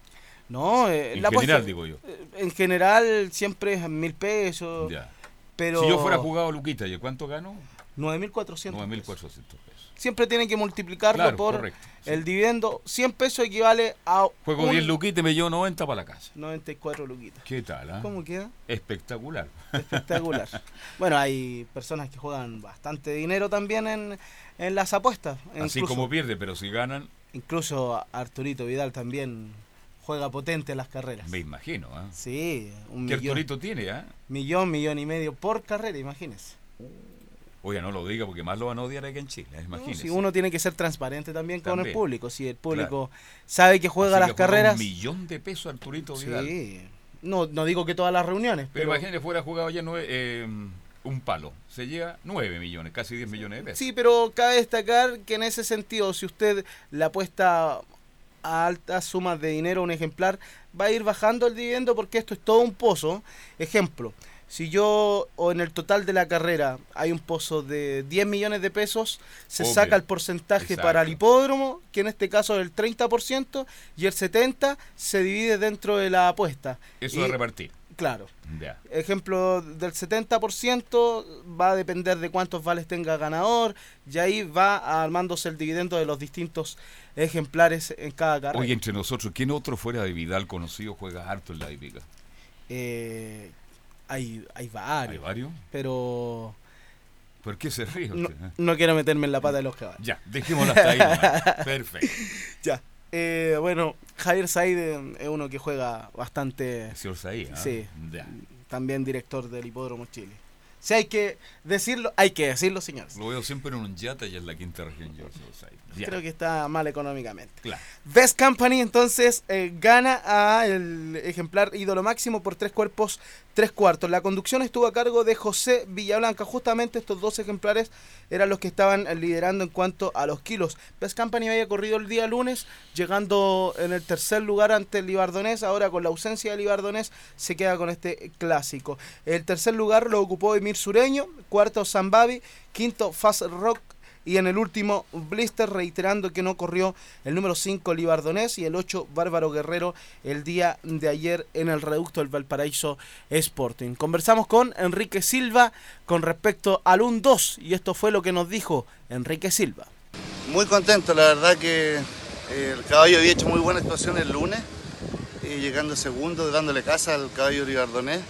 No, eh, En la general, apuesta- digo yo. En general siempre es mil pesos. Ya. Pero Si yo fuera jugado Luquita, ¿y cuánto gano? 9.400 9.400 pesos. pesos. Siempre tienen que multiplicarlo Claro, por correcto, el dividendo. 100 pesos equivale a Juego un 10 Luquita y me llevo 90 para la casa. 94 luquitas. ¿Qué tal? ah? ¿Cómo queda? Espectacular. Espectacular. bueno, hay personas que juegan bastante dinero también en, en las apuestas. Así Incluso- como pierde, pero si ganan, Incluso Arturito Vidal también juega potente en las carreras. me imagino. ¿ah? Sí, un ¿Qué millón, Arturito tiene? ah? millón, millón y medio por carrera, imagínese. Oiga, no lo diga porque más lo van a odiar aquí en Chile. No, Imagínese. si uno tiene que ser transparente también con el público. Si el público sabe que juega Así las que juega carreras. Un millón de pesos Arturito Vidal. Sí. No, no digo que todas las reuniones, Pero, pero. imagínese, fuera jugado ya nueve, eh, un palo. Se llega 9 millones, casi 10 millones de pesos. Sí, pero cabe destacar que en ese sentido, si usted le apuesta a altas sumas de dinero a un ejemplar, va a ir bajando el dividendo porque esto es todo un pozo. Ejemplo, si yo o en el total de la carrera hay un pozo de 10 millones de pesos, se Obvio. saca el porcentaje Exacto. para el hipódromo, que en este caso es el 30%, y el 70% se divide dentro de la apuesta. Eso Y- de repartir. Claro. Ejemplo, del 70% va a depender de cuántos vales tenga ganador y ahí va armándose el dividendo de los distintos ejemplares en cada carrera. Oye, entre nosotros, ¿quién otro fuera de Vidal conocido juega harto en la hípica? Eh, hay, hay varios. ¿Hay varios? Pero ¿Por qué se ríe no, usted? eh? no quiero meterme en la pata de los caballos. Ya, dejémoslo hasta ahí. Perfecto. Ya. Eh, bueno, Javier Said es uno que juega bastante. El señor Said, ¿ah? Sí. Ya. También director del Hipódromo Chile. Si hay que decirlo, hay que decirlo, señores. Lo veo siempre en un yate allá en la quinta región, yo, el señor Said. Ya. Creo que está mal económicamente. Claro. Best Company entonces eh, gana a el ejemplar ídolo máximo por tres cuerpos, tres cuartos. La conducción estuvo a cargo de José Villablanca. Justamente estos dos ejemplares eran los que estaban liderando en cuanto a los kilos. Best Company había corrido el día lunes, llegando en el tercer lugar ante el Libardonés. Ahora con la ausencia del Libardonés se queda con este clásico. El tercer lugar lo ocupó Emir Sureño, cuarto Zambavi, quinto Fast Rock y en el último, Blister reiterando que no corrió el número 5 Libardonés y el 8 Bárbaro Guerrero el día de ayer en el reducto del Valparaíso Sporting. Conversamos con Enrique Silva con respecto al 1-2 y esto fue lo que nos dijo Enrique Silva. Muy contento, la verdad que eh, el caballo había hecho muy buena actuación el lunes, eh, llegando segundo, dándole casa al caballo ribardonés,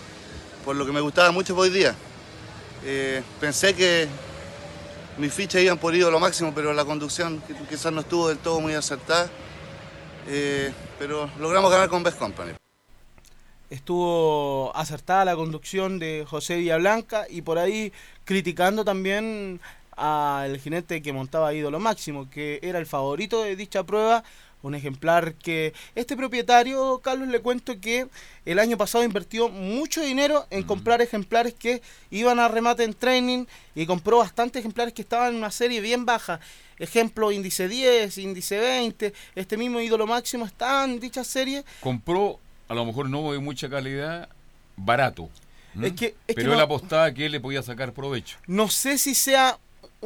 por lo que me gustaba mucho hoy día. Eh, pensé que mis fichas iban por lo máximo, pero la conducción qui- quizás no estuvo del todo muy acertada, Eh, pero logramos ganar con Best Company. Estuvo acertada la conducción de José Villablanca y por ahí criticando también al jinete que montaba Ídolo Máximo, que era el favorito de dicha prueba, un ejemplar que este propietario, Carlos, le cuento que el año pasado invirtió mucho dinero en comprar ejemplares que iban a remate en training y compró bastantes ejemplares que estaban en una serie bien baja. Ejemplo, índice 10, índice 20, este mismo ídolo máximo está en dicha serie. Compró, a lo mejor no de mucha calidad, barato. Es que- es que Pero él apostaba que él le podía sacar provecho. No sé si sea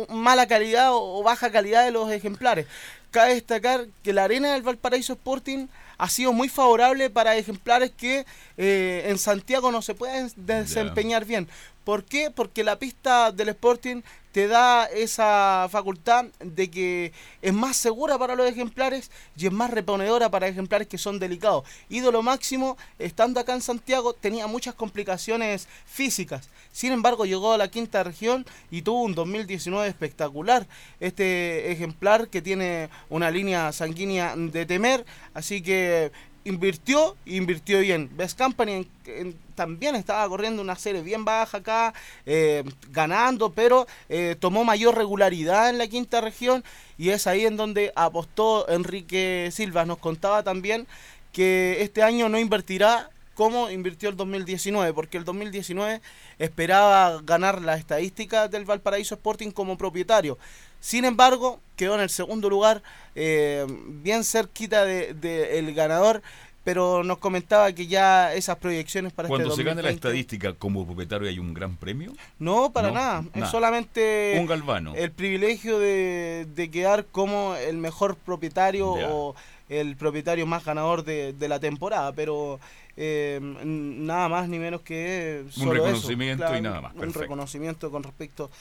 mala calidad o baja calidad de los ejemplares. Cabe destacar que la arena del Valparaíso Sporting ha sido muy favorable para ejemplares que eh, en Santiago no se pueden desempeñar bien. ¿Por qué? Porque la pista del Sporting te da esa facultad de que es más segura para los ejemplares y es más reponedora para ejemplares que son delicados. Ídolo máximo, estando acá en Santiago, tenía muchas complicaciones físicas. Sin embargo, llegó a la quinta región y tuvo un 2019 espectacular. Este ejemplar que tiene una línea sanguínea de temer, así que invirtió, invirtió bien. Best Company en- en- también estaba corriendo una serie bien baja acá, eh, ganando, pero eh, tomó mayor regularidad en la quinta región y es ahí en donde apostó Enrique Silva. Nos contaba también que este año no invertirá como invirtió el 2019, porque el 2019 esperaba ganar la estadística del Valparaíso Sporting como propietario. Sin embargo, quedó en el segundo lugar, eh, bien cerquita del de, el ganador, pero nos comentaba que ya esas proyecciones para Cuando este se gana la 2020 estadística como propietario hay un gran premio. No, para No, nada. nada. Es solamente Un galvano. el privilegio de, de quedar como el mejor propietario Ya. o el propietario más ganador de, de la temporada, pero eh, nada más ni menos que Un eso, reconocimiento y nada más, Un reconocimiento con respecto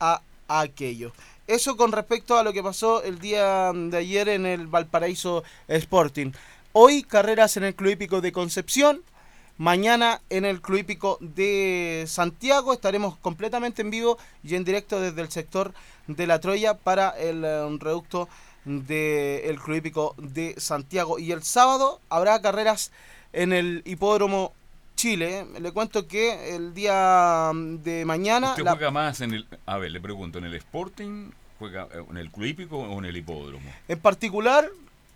a aquello. Eso con respecto a lo que pasó el día de ayer en el Valparaíso Sporting. Hoy carreras en el Club Hípico de Concepción. Mañana en el Club Hípico de Santiago estaremos completamente en vivo y en directo desde el sector de la Troya para el eh, reducto del Club Hípico de Santiago. Y el sábado habrá carreras en el Hipódromo Chile. Le cuento que el día de mañana... ¿Usted la- juega más en el... A ver, le pregunto, ¿en el Sporting, juega eh, en el Club Hípico o en el Hipódromo? En particular,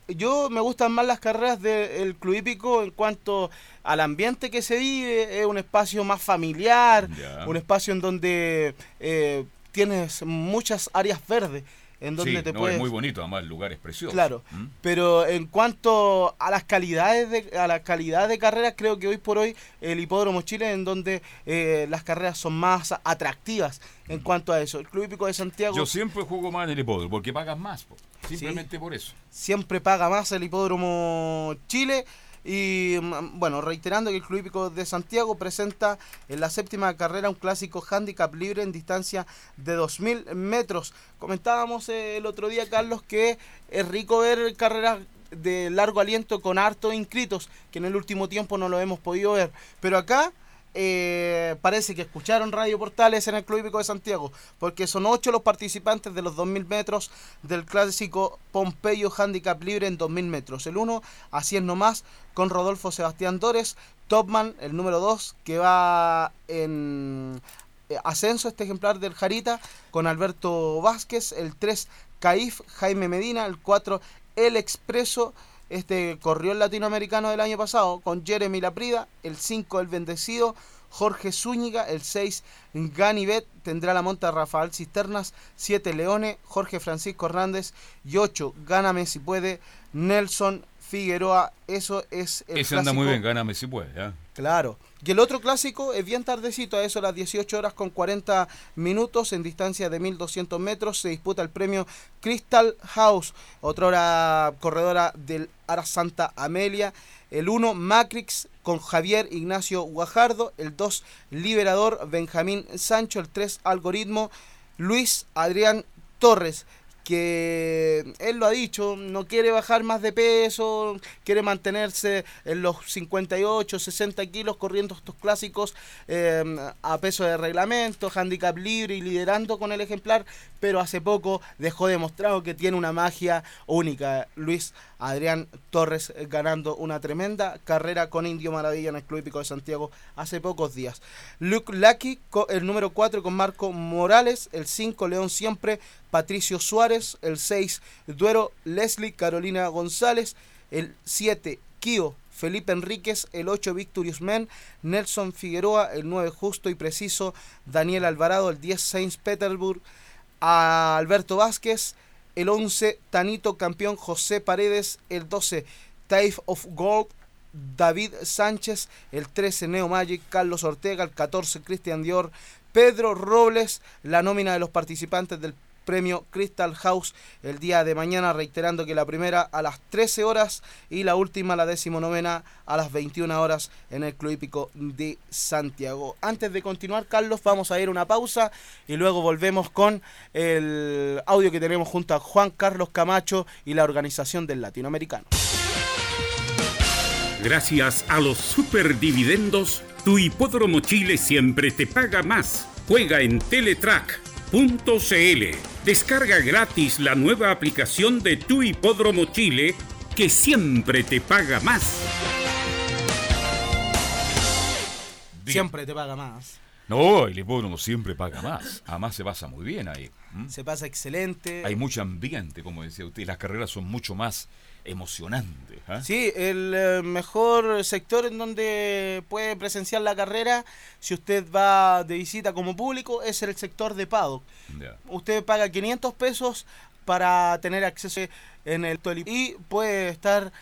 yo me gustan más las carreras del Club Hípico en cuanto al ambiente que se vive. Es un espacio más familiar, un espacio en donde eh, tienes muchas áreas verdes, en donde sí, te no, puedes... es muy bonito, además el lugar es precioso. Claro, ¿Mm? pero en cuanto a las calidades de a la calidad de carreras, creo que hoy por hoy el Hipódromo Chile en donde eh, las carreras son más atractivas en cuanto a eso. El Club Hípico de Santiago Yo siempre juego más en el Hipódromo porque pagas más, po. simplemente por eso. siempre paga más el Hipódromo Chile. Y mm, bueno, reiterando que el Club Hípico de Santiago presenta en la séptima carrera un clásico handicap libre en distancia de 2.000 metros. Comentábamos eh, el otro día, Carlos, que es rico ver carreras de largo aliento con hartos inscritos, que en el último tiempo no lo hemos podido ver. Pero acá eh, parece que escucharon Radio Portales en el Club Hípico de Santiago, porque son ocho los participantes de los 2.000 metros del clásico Pompeyo Handicap Libre en 2.000 metros. El uno, así es nomás, con Rodolfo Sebastián Dores, Topman, el número 2, que va en eh, ascenso este ejemplar del Jarita, con Alberto Vázquez, el 3, Caif, Jaime Medina, el 4, El Expreso, este corrió el latinoamericano del año pasado con Jeremy Laprida, el 5 el bendecido, Jorge Zúñiga, el 6 Ganivet, tendrá la monta Rafael Cisternas, 7 Leone, Jorge Francisco Hernández y 8 Gáname si puede, Nelson Figueroa, eso es el Ese anda muy clásico bien, gáname si puede. ¿ah? Claro. Y el otro clásico es bien tardecito, a eso a las 18 horas con 40 minutos, en distancia de 1200 metros, se disputa el premio Crystal House, otra hora corredora del Ara Santa Amelia. El 1 Matrix con Javier Ignacio Guajardo, el 2 Liberador Benjamín Sancho, el 3 Algoritmo Luis Adrián Torres que él lo ha dicho, no quiere bajar más de peso, quiere mantenerse en los 58, 60 kilos corriendo estos clásicos eh, a peso de reglamento, handicap libre y liderando con el ejemplar, pero hace poco dejó demostrado que tiene una magia única. Luis Adrián Torres eh, ganando una tremenda carrera con Indio Maravilla en el Club Hípico de Santiago hace pocos días. Luke Lucky, el número 4 con Marco Morales, el 5 León Siempre, Patricio Suárez, el 6 Duero Leslie Carolina González, el 7 Kio Felipe Enríquez, el 8 Victorious Men, Nelson Figueroa, el 9 Justo y Preciso, Daniel Alvarado, el 10 Saints Petersburg, a Alberto Vázquez, el 11 Tanito Campeón José Paredes, el 12 Taif of Gold, David Sánchez, el 13 Neo Magic, Carlos Ortega, el 14 Cristian Dior, Pedro Robles, la nómina de los participantes del premio Crystal House el día de mañana, reiterando que la primera a las 13 horas y la última, la decimonovena, a las 21 horas en el Club Hípico de Santiago. Antes de continuar, Carlos, vamos a ir a una pausa y luego volvemos con el audio que tenemos junto a Juan Carlos Camacho y la organización del Latinoamericano. Gracias a los superdividendos, tu hipódromo Chile siempre te paga más. Juega en Teletrack.cl. Descarga gratis la nueva aplicación de tu hipódromo Chile que siempre te paga más. Siempre te paga más. No, el hipódromo siempre paga más. Además se pasa muy bien ahí. ¿m? Se pasa excelente. Hay mucho ambiente, como decía usted. Las carreras son mucho más emocionantes. ¿ah? Sí, el eh, mejor sector en donde puede presenciar la carrera, si usted va de visita como público, es el sector de paddock. Ya. Usted paga 500 pesos para tener acceso en el y puede estar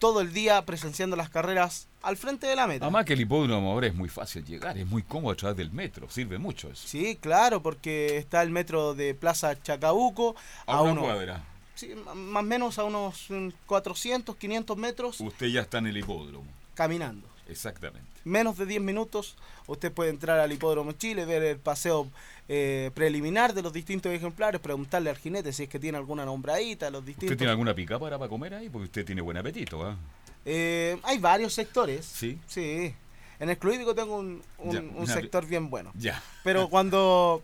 todo el día presenciando las carreras al frente de la meta. Además que el hipódromo ahora es muy fácil llegar, es muy cómodo a través del metro, sirve mucho eso. Sí, claro, porque está el metro de Plaza Chacabuco A una uno- cuadra. Sí, más o menos a unos mm, 400, 500 metros Usted ya está en el hipódromo. caminando. Exactamente. Menos de 10 minutos, usted puede entrar al Hipódromo Chile, ver el paseo eh, preliminar de los distintos ejemplares, preguntarle al jinete si es que tiene alguna nombradita, los distintos. ¿Usted tiene alguna pica para, para comer ahí? Porque usted tiene buen apetito, ¿ah? Eh, hay varios sectores. Sí. Sí. En el club hípico tengo un, un- Ya, un una- sector bien bueno. Ya. Pero cuando,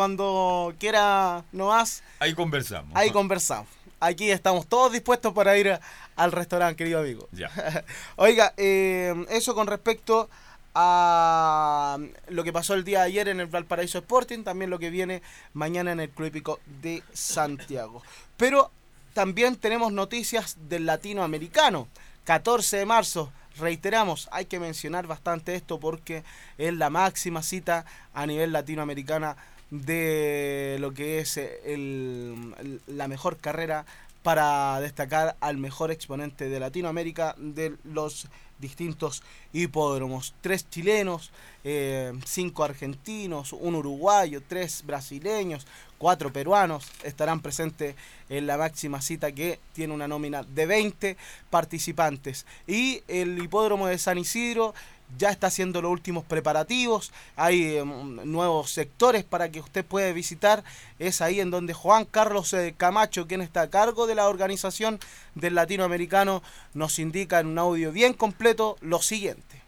cuando quiera no más, Ahí conversamos. ahí conversamos. Aquí estamos todos dispuestos para ir a- al restaurante, querido amigo. Ya. Oiga, eh, eso con respecto a lo que pasó el día de ayer en el Valparaíso Sporting, también lo que viene mañana en el Club Hípico de Santiago. Pero también tenemos noticias del latinoamericano. 14 de marzo, reiteramos, hay que mencionar bastante esto porque es la máxima cita a nivel latinoamericana de lo que es eh, el- la mejor carrera para destacar al mejor exponente de Latinoamérica de los distintos hipódromos. Tres chilenos, eh, cinco argentinos, un uruguayo, tres brasileños, cuatro peruanos estarán presentes en la máxima cita que tiene una nómina de 20 participantes. Y el hipódromo de San Isidro ya está haciendo los últimos preparativos, hay em, nuevos sectores para que usted pueda visitar, es ahí en donde Juan Carlos eh, Camacho, quien está a cargo de la organización del latinoamericano, nos indica en un audio bien completo lo siguiente.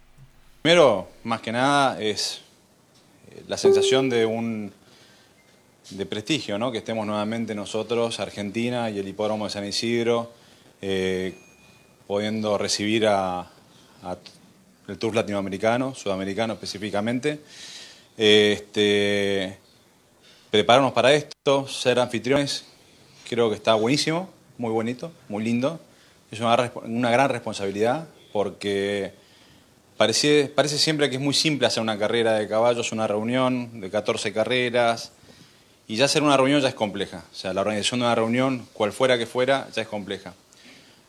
Primero, más que nada, es eh, la sensación de un de prestigio, ¿no? Que estemos nuevamente nosotros, Argentina y el hipódromo de San Isidro, eh, pudiendo recibir a, a el tour latinoamericano, sudamericano específicamente. Este, prepararnos para esto, ser anfitriones, creo que está buenísimo, muy bonito, muy lindo. Es una, gran responsabilidad porque parece, parece siempre que es muy simple hacer una carrera de caballos, una reunión de 14 carreras, y ya hacer una reunión ya es compleja. O sea, la organización de una reunión, cual fuera que fuera, ya es compleja.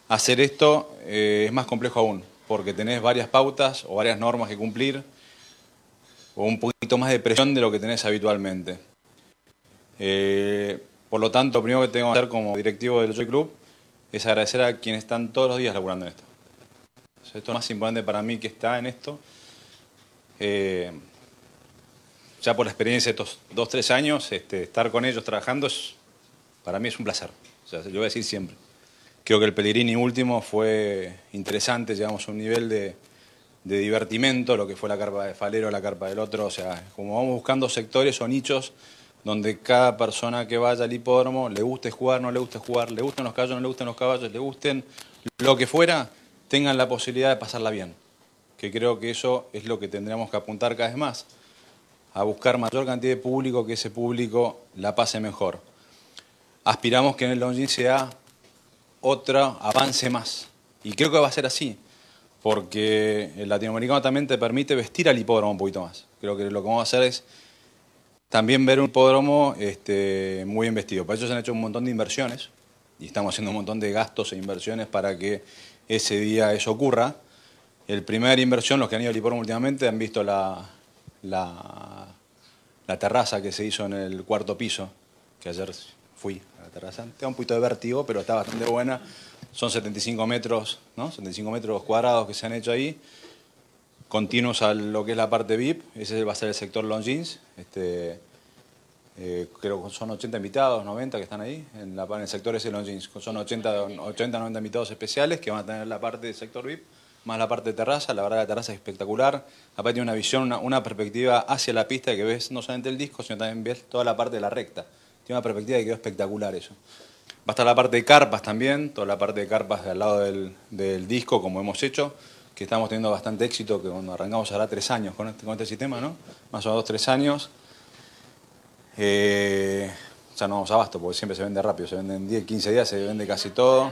Hacer esto eh, es más complejo aún, porque tenés varias pautas o varias normas que cumplir, o un poquito más de presión de lo que tenés habitualmente. Eh, por lo tanto, lo primero que tengo que hacer como directivo del Joy Club es agradecer a quienes están todos los días laburando en esto. Esto es lo más importante para mí que está en esto. Eh, ya por la experiencia de estos dos, tres años, este, estar con ellos trabajando, es, para mí es un placer. O sea, voy a decir siempre. Creo que el Pellegrini último fue interesante, llegamos a un nivel de, de divertimento, lo que fue la carpa de Falero, la carpa del otro, o sea, como vamos buscando sectores o nichos donde cada persona que vaya al hipódromo le guste jugar, no le guste jugar, le gusten los caballos, no le gusten los caballos, le gusten lo que fuera, tengan la posibilidad de pasarla bien. Que creo que eso es lo que tendríamos que apuntar cada vez más, a buscar mayor cantidad de público, que ese público la pase mejor. Aspiramos que en el Longines sea otro avance más. Y creo que va a ser así, porque el latinoamericano también te permite vestir al hipódromo un poquito más. Creo que lo que vamos a hacer es también ver un hipódromo este, muy bien vestido. Para eso se han hecho un montón de inversiones y estamos haciendo un montón de gastos e inversiones para que ese día eso ocurra. El primer inversión, los que han ido al hipódromo últimamente, han visto la, terraza que se hizo en el cuarto piso, que ayer fui la terraza. Te da un poquito de vértigo, pero está bastante buena. Son 75 metros, ¿no? 75 metros cuadrados que se han hecho ahí. Continuos a lo que es la parte VIP, ese va a ser el sector Longines, este, eh, creo que son 80 invitados, 90 que están ahí, en, el sector ese Longines, son 80, 80, 90 invitados especiales que van a tener la parte del sector VIP, más la parte de terraza, la verdad la terraza es espectacular, aparte tiene una visión, una, una perspectiva hacia la pista que ves no solamente el disco, sino también ves toda la parte de la recta, tiene una perspectiva que quedó espectacular eso. Va a estar la parte de carpas también, toda la parte de carpas al lado del, del disco, como hemos hecho, que estamos teniendo bastante éxito, que cuando arrancamos hará tres años con este, con este sistema, ¿no? Más o menos tres años. Eh, ya no vamos abasto, porque siempre se vende rápido, se vende en 10, 15 días, se vende casi todo.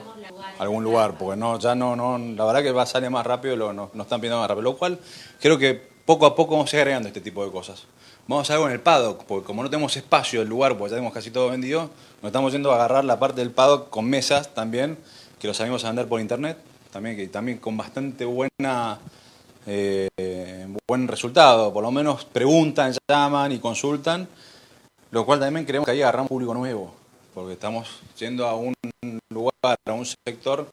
Algún lugar, porque no, ya no, no, la verdad que va a salir más rápido, lo, no, no están pidiendo más rápido. Lo cual creo que poco a poco vamos a ir agregando este tipo de cosas. Vamos a hacer en el paddock, porque como no tenemos espacio del lugar, porque ya tenemos casi todo vendido, nos estamos yendo a agarrar la parte del paddock con mesas también, que lo sabemos a vender por internet. también, que también con bastante buena eh, buen resultado. Por lo menos preguntan, llaman y consultan, lo cual también creemos que ahí agarramos público nuevo, porque estamos yendo a un lugar, a un sector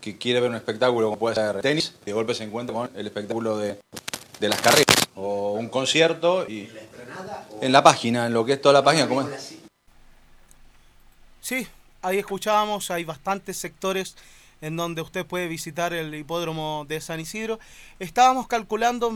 que quiere ver un espectáculo como puede ser tenis, de golpe se encuentra con el espectáculo de, de las carreras, o un concierto, y en la página, en lo que es toda la página, ¿cómo es? Sí, ahí escuchábamos, hay bastantes sectores en donde usted puede visitar el hipódromo de San Isidro. Estábamos calculando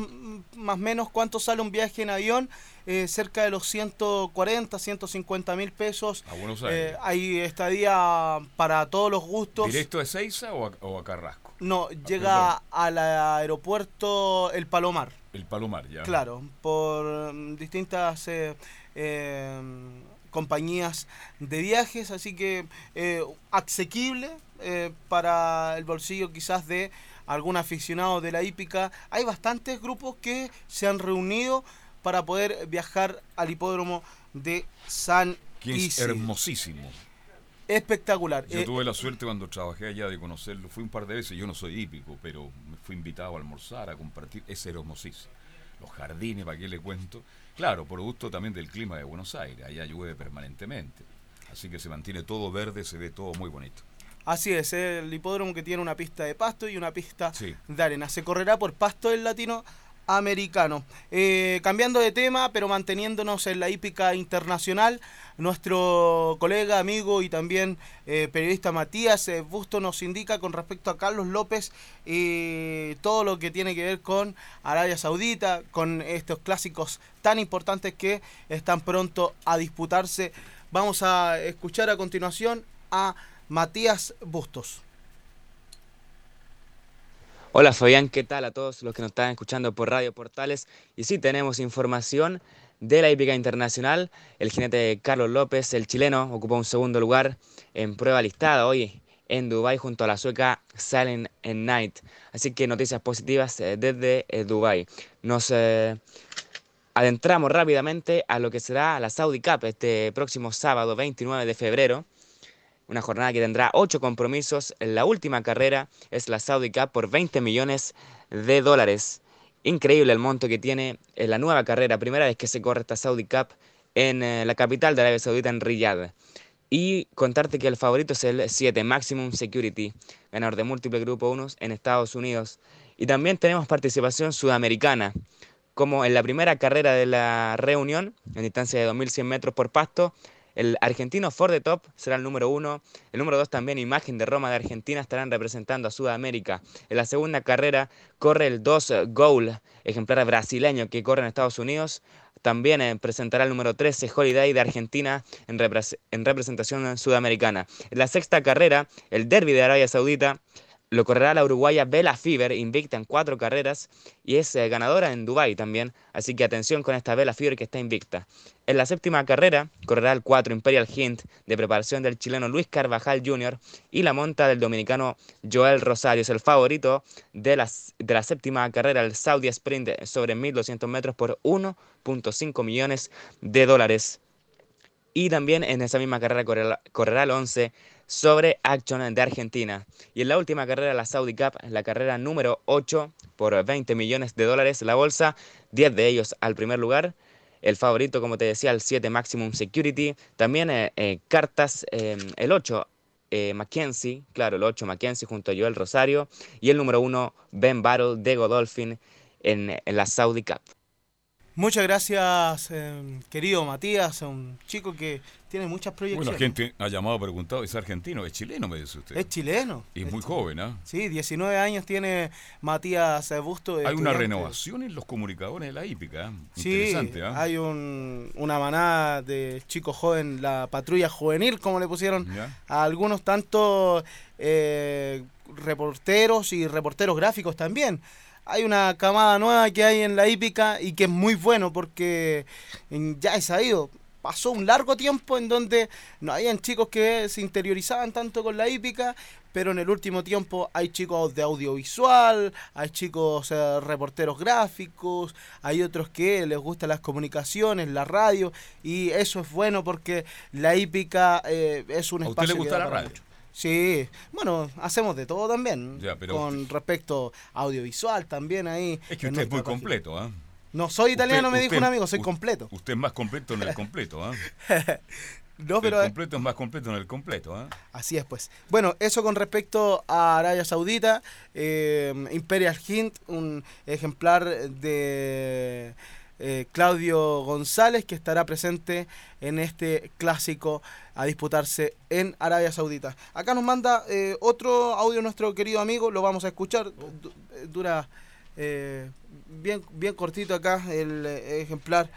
más o menos cuánto sale un viaje en avión, eh, cerca de los 140, 150 mil pesos. A Buenos Eh, Aires. hay estadía para todos los gustos. ¿Directo de Seiza o a, o a Carrasco? No, llega al aeropuerto El Palomar. El Palomar, ya. Claro, por mm, distintas eh, eh, compañías de viajes, así que eh, asequible eh, para el bolsillo quizás de algún aficionado de la hípica. Hay bastantes grupos que se han reunido para poder viajar al hipódromo de San Que es Isidro. hermosísimo. Espectacular. Yo Eh, tuve la suerte cuando trabajé allá de conocerlo. Fui un par de veces, yo no soy hípico, pero me fui invitado a almorzar, a compartir. Es hermosísimo. Los jardines, ¿para qué le cuento? Claro, por gusto también del clima de Buenos Aires. Allá llueve permanentemente. Así que se mantiene todo verde, se ve todo muy bonito. Así es, el hipódromo que tiene una pista de pasto y una pista Sí. de arena. Se correrá por pasto del latinoamericano. Eh, cambiando de tema, pero manteniéndonos en la hípica internacional, nuestro colega, amigo y también eh, periodista Matías eh, Busto nos indica con respecto a Carlos López eh, todo lo que tiene que ver con Arabia Saudita, con estos clásicos tan importantes que están pronto a disputarse. Vamos a escuchar a continuación a Matías Bustos. Hola Fabián, ¿qué tal a todos los que nos están escuchando por Radio Portales? Y sí, tenemos información de la hípica internacional. El jinete Carlos López, el chileno, ocupó un segundo lugar en prueba listada hoy en Dubái junto a la sueca Silent Night. Así que noticias positivas eh, desde eh, Dubái. Nos eh, adentramos rápidamente a lo que será la Saudi Cup este próximo sábado 29 de febrero. Una jornada que tendrá ocho compromisos. La última carrera es la Saudi Cup por 20 millones de dólares. Increíble el monto que tiene en la nueva carrera, primera vez que se corre esta Saudi Cup en eh, la capital de Arabia Saudita, en Riyadh. Y contarte que el favorito es el 7 Maximum Security, ganador de múltiple grupo 1 en Estados Unidos. Y también tenemos participación sudamericana, como en la primera carrera de la reunión, en distancia de 2100 metros por pasto, el argentino Ford de Top será el número uno. El número dos también, Imagen de Roma de Argentina, estarán representando a Sudamérica. En la segunda carrera corre el 2 Goal, ejemplar brasileño que corre en Estados Unidos. También eh, presentará el número 13 Holiday de Argentina en, repres- en representación sudamericana. En la sexta carrera, el Derby de Arabia Saudita, lo correrá la uruguaya Bella Fever, invicta en cuatro carreras y es eh, ganadora en Dubái también. Así que atención con esta Bella Fever que está invicta. En la séptima carrera correrá el 4 Imperial Hint de preparación del chileno Luis Carvajal Jr. y la monta del dominicano Joel Rosario. Es el favorito de la, de la séptima carrera, el Saudi Sprint sobre 1200 metros por 1.5 millones de dólares. Y también en esa misma carrera correrá, correrá el 11 sobre Action de Argentina. Y en la última carrera, la Saudi Cup, la carrera número 8 por 20 millones de dólares la bolsa, 10 de ellos al primer lugar. El favorito, como te decía, el 7 Maximum Security. También eh, eh, cartas, eh, el 8 eh, Mackenzie, claro, el 8 Mackenzie junto a Joel Rosario. Y el número 1 Ben Battle de Godolphin en la Saudi Cup. Muchas gracias, eh, querido Matías, un chico que tiene muchas proyecciones. Bueno, gente ha llamado, preguntado, es argentino, es chileno, me dice usted. Es chileno. Y muy joven, ¿ah? Sí, 19 años tiene Matías eh, Busto. Hay una renovación en los comunicadores de la hípica. ¿ah? Sí, Interesante, ¿ah? hay un, una manada de chicos jóvenes, la patrulla juvenil, como le pusieron Ya. a algunos tantos eh, reporteros y reporteros gráficos también. Hay una camada nueva que hay en la hípica y que es muy bueno porque en- ya he sabido, pasó un largo tiempo en donde no habían chicos que se interiorizaban tanto con la hípica, pero en el último tiempo hay chicos de audiovisual, hay chicos eh, reporteros gráficos, hay otros que les gustan las comunicaciones, la radio, y eso es bueno porque la hípica eh, es un ¿A espacio usted le que gusta da la radio? mucho. Sí, bueno, hacemos de todo también. Ya, pero- Con respecto audiovisual también ahí. Es que usted es muy página. completo, ¿ah? No soy italiano, me dijo usted- un amigo, soy completo. Usted es más completo en el completo, ¿ah? No, pero El completo es más completo en el completo, ¿ah? Así es, pues. Bueno, eso con respecto a Arabia Saudita. eh, Imperial Hint, un ejemplar de eh, Claudio González, que estará presente en este clásico a disputarse en Arabia Saudita. Acá nos manda eh, otro audio nuestro querido amigo, lo vamos a escuchar. Eh, dura bien, bien cortito acá el ejemplar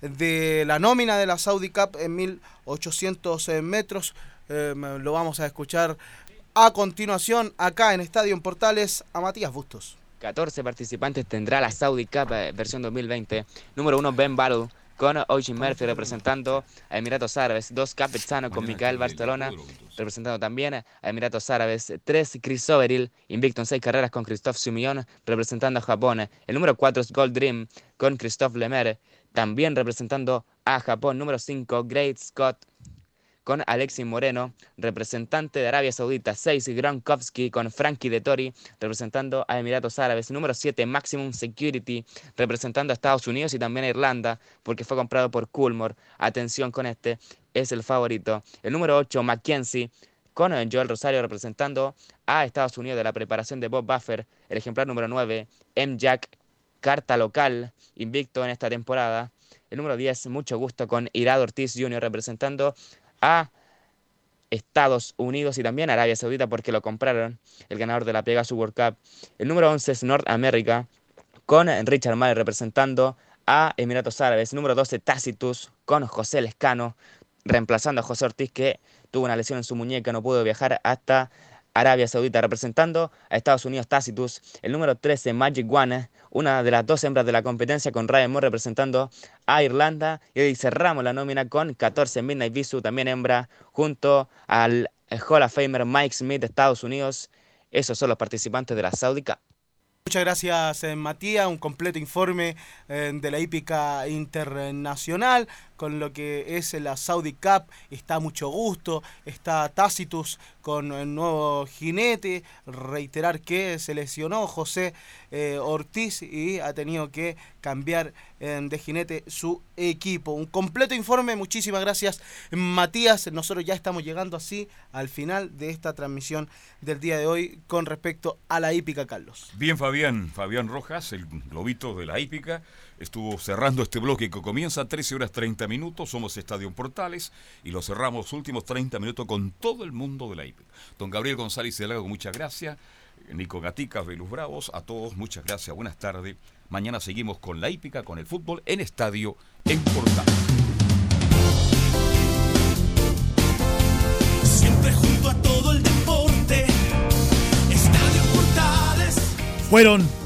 de la nómina de la Saudi Cup en 1800 metros. Lo vamos a escuchar a continuación acá en Estadio en Portales a Matías Bustos. 14 participantes tendrá la Saudi Cup eh, versión 2020. Número 1, Ben Battle con Ocean Murphy representando a Emiratos Árabes. 2, Capizano con Micael Barcelona representando también a Emiratos Árabes. 3, Chris Overil, invicto en 6 carreras con Christophe Sumillon representando a Japón. El número 4 es Gold Dream con Christophe Lemaire también representando a Japón. Número 5, Great Scott con Alexis Moreno, representante de Arabia Saudita, 6 Gronkowski con Frankie de Tori, representando a Emiratos Árabes, número 7 Maximum Security, representando a Estados Unidos y también a Irlanda, porque fue comprado por Coolmore. Atención con este, es el favorito. El número 8 Mackenzie con Joel Rosario representando a Estados Unidos de la preparación de Bob Buffer, el ejemplar número 9 M. Jack, carta local, invicto en esta temporada. El número 10, mucho gusto con Irad Ortiz Jr. representando a Estados Unidos y también Arabia Saudita porque lo compraron, el ganador de la Pegasus World Cup. El número 11 es North America con Richard Malley representando a Emiratos Árabes. Número 12 Tacitus con José Lescano reemplazando a José Ortiz que tuvo una lesión en su muñeca, no pudo viajar hasta Arabia Saudita representando a Estados Unidos Tacitus. El número 13 Magic One, una de las dos hembras de la competencia con Ryan Moore representando a Irlanda. Y cerramos la nómina con 14 Midnight Visu, también hembra, junto al Hall of Famer Mike Smith de Estados Unidos. Esos son los participantes de la Saudi Cup. Muchas gracias, eh, Matías. Un completo informe eh, de la hípica internacional con lo que es la Saudi Cup. Está mucho gusto. Está Tacitus con el nuevo jinete. Reiterar que se lesionó José eh, Ortiz y ha tenido que cambiar eh, de jinete su equipo. Un completo informe. Muchísimas gracias, Matías. Nosotros ya estamos llegando así al final de esta transmisión del día de hoy con respecto a la hípica, Carlos. Bien, Fabián, Fabián Rojas, el globito de la hípica, estuvo cerrando este bloque que comienza a 13 horas 30 minutos. Somos Estadio Portales y lo cerramos los últimos 30 minutos con todo el mundo de la hípica. Don Gabriel González de Lago, muchas gracias. Nico Gatica, Velus Bravos, a todos muchas gracias, buenas tardes. Mañana seguimos con la hípica, con el fútbol en Estadio en Portales. Siempre junto a todo el deporte. Estadio Portales. Fueron